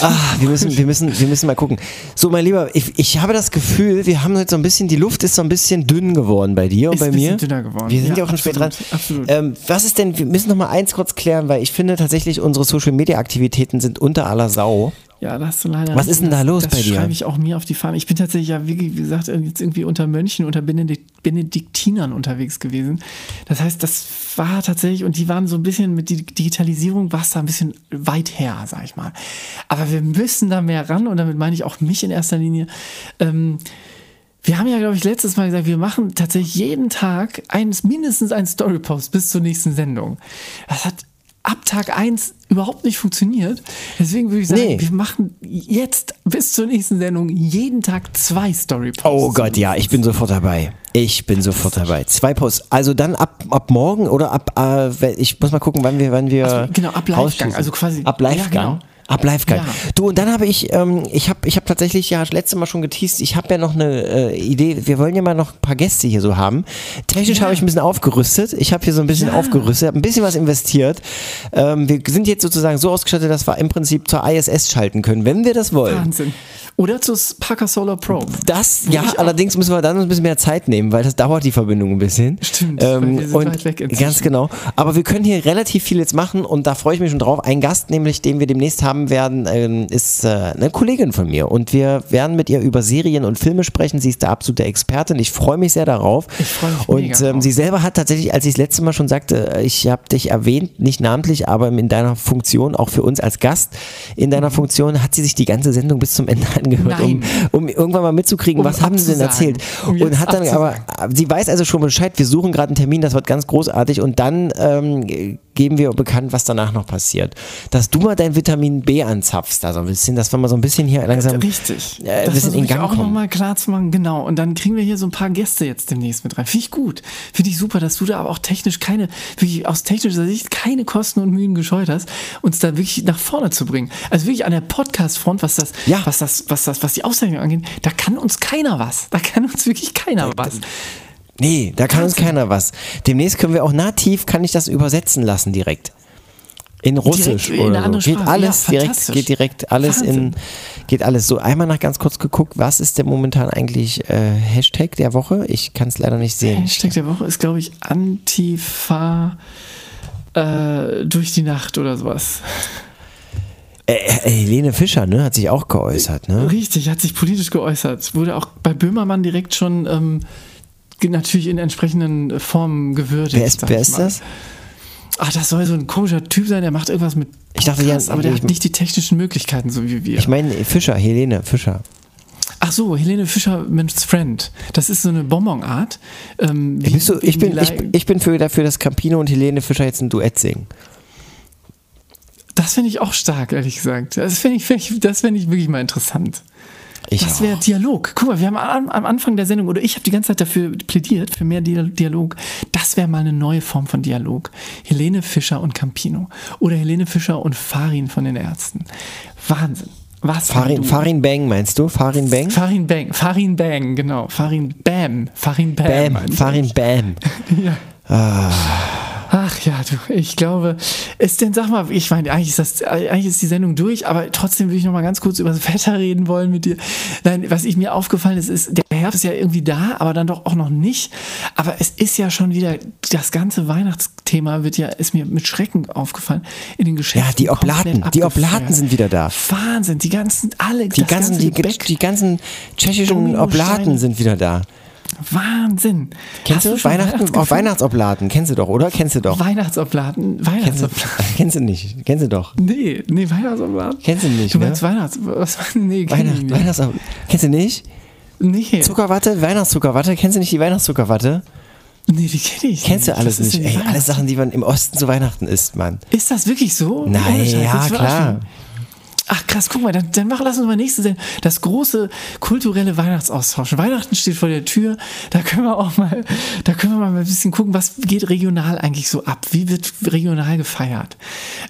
Ah, wir müssen, wir müssen, wir müssen mal gucken. So, mein Lieber, ich, ich habe das Gefühl, wir haben jetzt so ein bisschen, die Luft ist so ein bisschen dünn geworden bei dir und Ist bei mir. bisschen dünner geworden. Wir sind ja, Ja, auch schon spät dran. absolut. Ähm, was ist denn, wir müssen noch mal eins kurz klären, weil ich finde tatsächlich, unsere Social Media Aktivitäten sind unter aller Sau. Ja, da hast du leider. Was ist denn da das, los das bei dir? schreibe ich auch mir auf die Fahne. Ich bin tatsächlich ja, wie gesagt, jetzt irgendwie unter Mönchen, unter Benedikt, Benediktinern unterwegs gewesen. Das heißt, das war tatsächlich, und die waren so ein bisschen mit Di- Digitalisierung, war es da ein bisschen weit her, sag ich mal. Aber wir müssen da mehr ran, und damit meine ich auch mich in erster Linie. Ähm, wir haben ja, glaube ich, letztes Mal gesagt, wir machen tatsächlich jeden Tag eins, mindestens einen Storypost bis zur nächsten Sendung. Das hat ab Tag 1 überhaupt nicht funktioniert. Deswegen würde ich sagen, Nee. wir machen jetzt bis zur nächsten Sendung jeden Tag zwei Storyposts. Oh Gott, ja, ich bin sofort dabei. Ich bin sofort dabei. Zwei Posts. Also dann ab, ab morgen oder ab, äh, ich muss mal gucken, wann wir, wann wir. Also, genau, ab Livegang. Also quasi. Ab Livegang. Ja, genau. Ab Live Guide. Ja. Du, und dann habe ich, ähm, ich habe ich hab tatsächlich ja letztes Mal schon geteased, ich habe ja noch eine äh, Idee, wir wollen ja mal noch ein paar Gäste hier so haben. Technisch Ja. habe ich ein bisschen aufgerüstet, ich habe hier so ein bisschen Ja. aufgerüstet, habe ein bisschen was investiert. Ähm, wir sind jetzt sozusagen so ausgestattet, dass wir im Prinzip zur ISS schalten können, wenn wir das wollen. Wahnsinn. Oder zu Parker Solar Pro. Das, ja, allerdings müssen wir dann ein bisschen mehr Zeit nehmen, weil das dauert die Verbindung ein bisschen. Stimmt, Ähm, wir sind und weit weg inzwischen. ganz genau. Aber wir können hier relativ viel jetzt machen und da freue ich mich schon drauf. Ein Gast, nämlich den wir demnächst haben werden, ähm, ist äh, eine Kollegin von mir und wir werden mit ihr über Serien und Filme sprechen. Sie ist der absolute Expertin. Ich freue mich sehr darauf. Ich freue mich Und ähm, sie selber hat tatsächlich, als ich das letzte Mal schon sagte, äh, ich habe dich erwähnt, nicht namentlich, aber in deiner Funktion, auch für uns als Gast, in deiner Funktion hat sie sich die ganze Sendung bis zum Ende (laughs) angehört, um, um irgendwann mal mitzukriegen, Um was haben sie denn erzählt. Um und hat dann aber, abzusagen. sie weiß also schon Bescheid, wir suchen gerade einen Termin, das wird ganz großartig und dann ähm, geben wir bekannt, was danach noch passiert. Dass du mal dein Vitamin B anzapfst, da so ein bisschen, dass wir mal so ein bisschen hier langsam Richtig. äh, ein bisschen in Gang auch kommen. nochmal klar zu machen. Genau. Und dann kriegen wir hier so ein paar Gäste jetzt demnächst mit rein. Finde ich gut. Finde ich super, dass du da aber auch technisch keine, wirklich aus technischer Sicht keine Kosten und Mühen gescheut hast, uns da wirklich nach vorne zu bringen. Also wirklich an der Podcast-Front, was das, was das, was das, was die Auszeichnung angeht, da kann uns keiner was. Da kann uns wirklich keiner was. Nee, da kann uns keiner was. Demnächst können wir auch nativ, kann ich das übersetzen lassen direkt. In Russisch Direkt in oder so. andere Geht alles Ja, direkt, geht direkt alles in, Wahnsinn. geht alles so. Einmal nach ganz kurz geguckt, was ist denn momentan eigentlich äh, Hashtag der Woche? Ich kann es leider nicht sehen. Hashtag der Woche ist, glaube ich, Antifa äh, durch die Nacht oder sowas. Äh, äh, Helene Fischer, ne, hat sich auch geäußert, ne? Richtig, hat sich politisch geäußert. Wurde auch bei Böhmermann direkt schon ähm, natürlich in entsprechenden Formen gewürdigt. Wer ist, wer ich ist das? Ach, das soll so ein komischer Typ sein, der macht irgendwas mit. Ich dachte, ja, Podcast, aber der ich- hat nicht die technischen Möglichkeiten, so wie wir. Ich meine Fischer, Helene Fischer. Ach so, Helene Fischermans Friend. Das ist so eine Bonbonart. Ähm, wie- Bist du, ich, bin, ich, ich bin für dafür, dass Campino und Helene Fischer jetzt ein Duett singen. Das finde ich auch stark, ehrlich gesagt. Das finde ich, find ich, das finde ich wirklich mal interessant. Ich das wäre Dialog. Guck mal, wir haben am, am Anfang der Sendung, oder ich habe die ganze Zeit dafür plädiert, für mehr Dia- Dialog. Das wäre mal eine neue Form von Dialog. Helene Fischer und Campino. Oder Helene Fischer und Farin von den Ärzten. Wahnsinn. Was Farin. Farin Bang meinst du? Farin Bang? Farin Bang. Farin Bang, genau. Farin Bam. Farin Bam. Bam. Farin Bam. (laughs) Ja. Ah. Ach ja, du, ich glaube, ist denn, sag mal, ich meine, eigentlich ist das, eigentlich ist die Sendung durch, aber trotzdem würde ich noch mal ganz kurz über das Wetter reden wollen mit dir. Nein, was ich mir aufgefallen ist, ist, der Herbst ist ja irgendwie da, aber dann doch auch noch nicht. Aber es ist ja schon wieder, das ganze Weihnachtsthema wird ja, ist mir mit Schrecken aufgefallen, in den Geschäften. Ja, die Oblaten, die. Oblaten sind wieder da. Wahnsinn, die ganzen, alle, Die ganzen, ganze die, die ganzen tschechischen. Oblaten sind wieder da. Wahnsinn. Kennst Hast du Weihnachten? Auch Weihnachtsgefühl? Weihnachtsoblaten. Kennst du doch, oder? Kennst du doch. Weihnachtsoblaten, du, Weihnachtsoblaten. (laughs) kennst du nicht. Kennst du doch. Nee, nee, Weihnachtsobladen. Kennst du nicht, Du ne? meinst Weihnachts... Was, (laughs) nee, kenn Weihnacht, nicht. Weihnachtsob Kennst du nicht? Nee. Zuckerwatte, Weihnachtszuckerwatte. Kennst du nicht die Weihnachtszuckerwatte? Nee, die kenne ich Kennst du alles nicht? Ey, alles Sachen, die man im Osten zu Weihnachten isst, Mann. Ist das wirklich so? Nein, Scheiß, ja, klar. Ach krass, guck mal, dann, dann mach, lass uns mal nächste Sendung. Das große kulturelle Weihnachtsaustausch. Weihnachten steht vor der Tür. Da können wir auch mal, da können wir mal ein bisschen gucken, was geht regional eigentlich so ab? Wie wird regional gefeiert?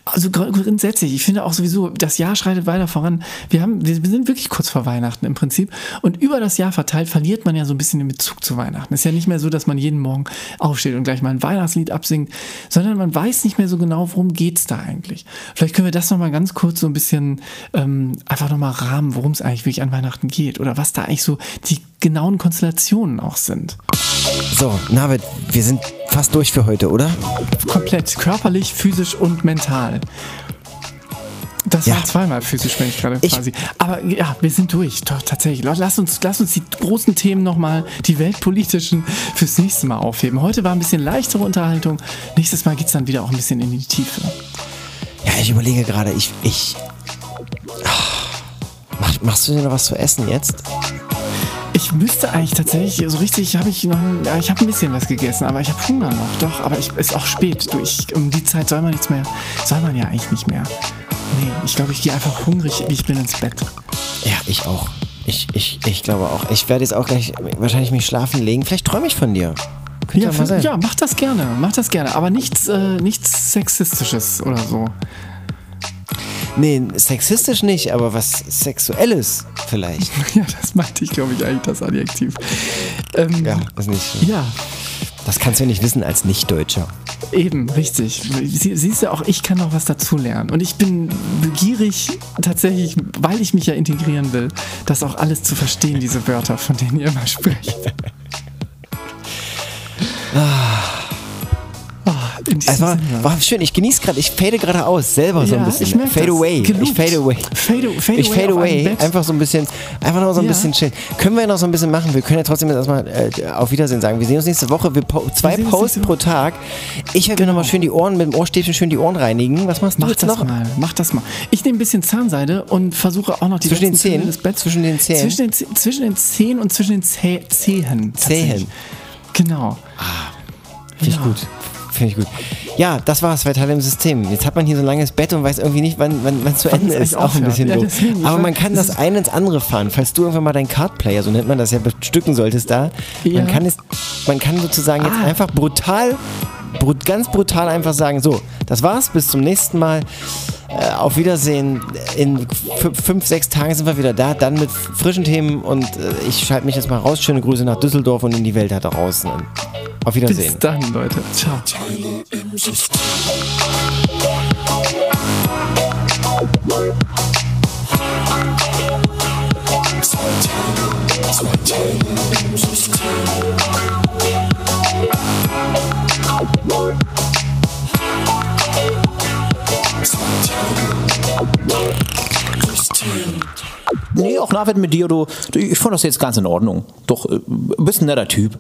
Also gr- grundsätzlich, ich finde auch sowieso, das Jahr schreitet weiter voran. Wir haben, wir sind wirklich kurz vor Weihnachten im Prinzip. Und über das Jahr verteilt verliert man ja so ein bisschen den Bezug zu Weihnachten. Ist ja nicht mehr so, dass man jeden Morgen aufsteht und gleich mal ein Weihnachtslied absingt, sondern man weiß nicht mehr so genau, worum geht's da eigentlich. Vielleicht können wir das nochmal ganz kurz so ein bisschen ähm, einfach nochmal rahmen, worum es eigentlich wirklich an Weihnachten geht oder was da eigentlich so die genauen Konstellationen auch sind. So, Navid, wir sind fast durch für heute, oder? Komplett, körperlich, physisch und mental. Das Ja. war zweimal physisch, wenn ich gerade quasi. Aber ja, wir sind durch. Doch, tatsächlich. Lass uns, lass uns die großen Themen nochmal, die weltpolitischen, fürs nächste Mal aufheben. Heute war ein bisschen leichtere Unterhaltung. Nächstes Mal geht es dann wieder auch ein bisschen in die Tiefe. Ja, ich überlege gerade, ich. ich Mach, machst du dir noch was zu essen jetzt? Ich müsste eigentlich tatsächlich, so richtig habe ich noch, ich habe ein bisschen was gegessen, aber ich habe Hunger noch, doch, aber ich ist auch spät. Du, ich, um die Zeit soll man nichts mehr, soll man ja eigentlich nicht mehr. Nee, ich glaube, ich gehe einfach hungrig, ich bin ins Bett. Ja, ich auch. Ich, ich, ich glaube auch. Ich werde jetzt auch gleich wahrscheinlich mich schlafen legen. Vielleicht träume ich von dir. Könnte Ja, sein. ja, mach das gerne, mach das gerne, aber nichts, äh, nichts Sexistisches oder so. Nee, sexistisch nicht, aber was Sexuelles vielleicht. (laughs) Ja, das meinte ich, glaube ich, eigentlich das Adjektiv. Ähm, ja, das nicht. Ja. Das kannst du nicht wissen als Nicht-Deutscher. Eben, richtig. Sie, siehst du, auch ich kann noch was dazulernen. Und ich bin begierig, tatsächlich, weil ich mich ja integrieren will, das auch alles zu verstehen, diese Wörter, von denen ihr immer sprecht. Es war, war schön, ich genieße gerade, ich fade gerade aus, selber so ein Ja, bisschen. ich merk fade das. away. Ich fade away. Fade, fade ich away fade away. Bett. Einfach so ein bisschen, einfach noch so ein Ja. bisschen chillen. Können wir noch so ein bisschen machen? Wir können ja trotzdem jetzt erstmal äh, auf Wiedersehen sagen. Wir sehen uns nächste Woche. Wir po zwei Posts pro Tag. Ich werde mir nochmal schön die Ohren mit dem Ohrstäbchen schön die Ohren reinigen. Was machst du Mach jetzt das noch? mal, mach das mal. Ich nehme ein bisschen Zahnseide und versuche auch noch die Zwischen den Zähnen? des Betts. Zwischen den Zähnen? Zwischen den, zwischen den Zähnen und zwischen den Zäh Zehen. tatsächlich. Zehen. Genau. Finde ich gut. Finde ich gut. Ja, das war's, zwei Teile im System. Jetzt hat man hier so ein langes Bett und weiß irgendwie nicht, wann wann wann es zu Wann Ende es ist. Auch ein bisschen Ja, doof. Aber man kann das eine ins andere fahren. Falls du irgendwann mal deinen Cardplayer, so nennt man das ja, bestücken solltest da. Ja. Man kann es, man kann sozusagen jetzt Ah. einfach brutal, brut, ganz brutal einfach sagen, so, das war's, bis zum nächsten Mal. Äh, auf Wiedersehen. In fü- fünf, sechs Tagen sind wir wieder da, dann mit frischen Themen und äh, ich schalte mich jetzt mal raus. Schöne Grüße nach Düsseldorf und in die Welt da draußen. Auf Wiedersehen. Bis dann, Leute. Ciao. Zwei Teile, zwei Teile im System. Nee, auch Nachwert mit dir, du, du, ich fand das jetzt ganz in Ordnung. Doch, äh, bist ein netter Typ.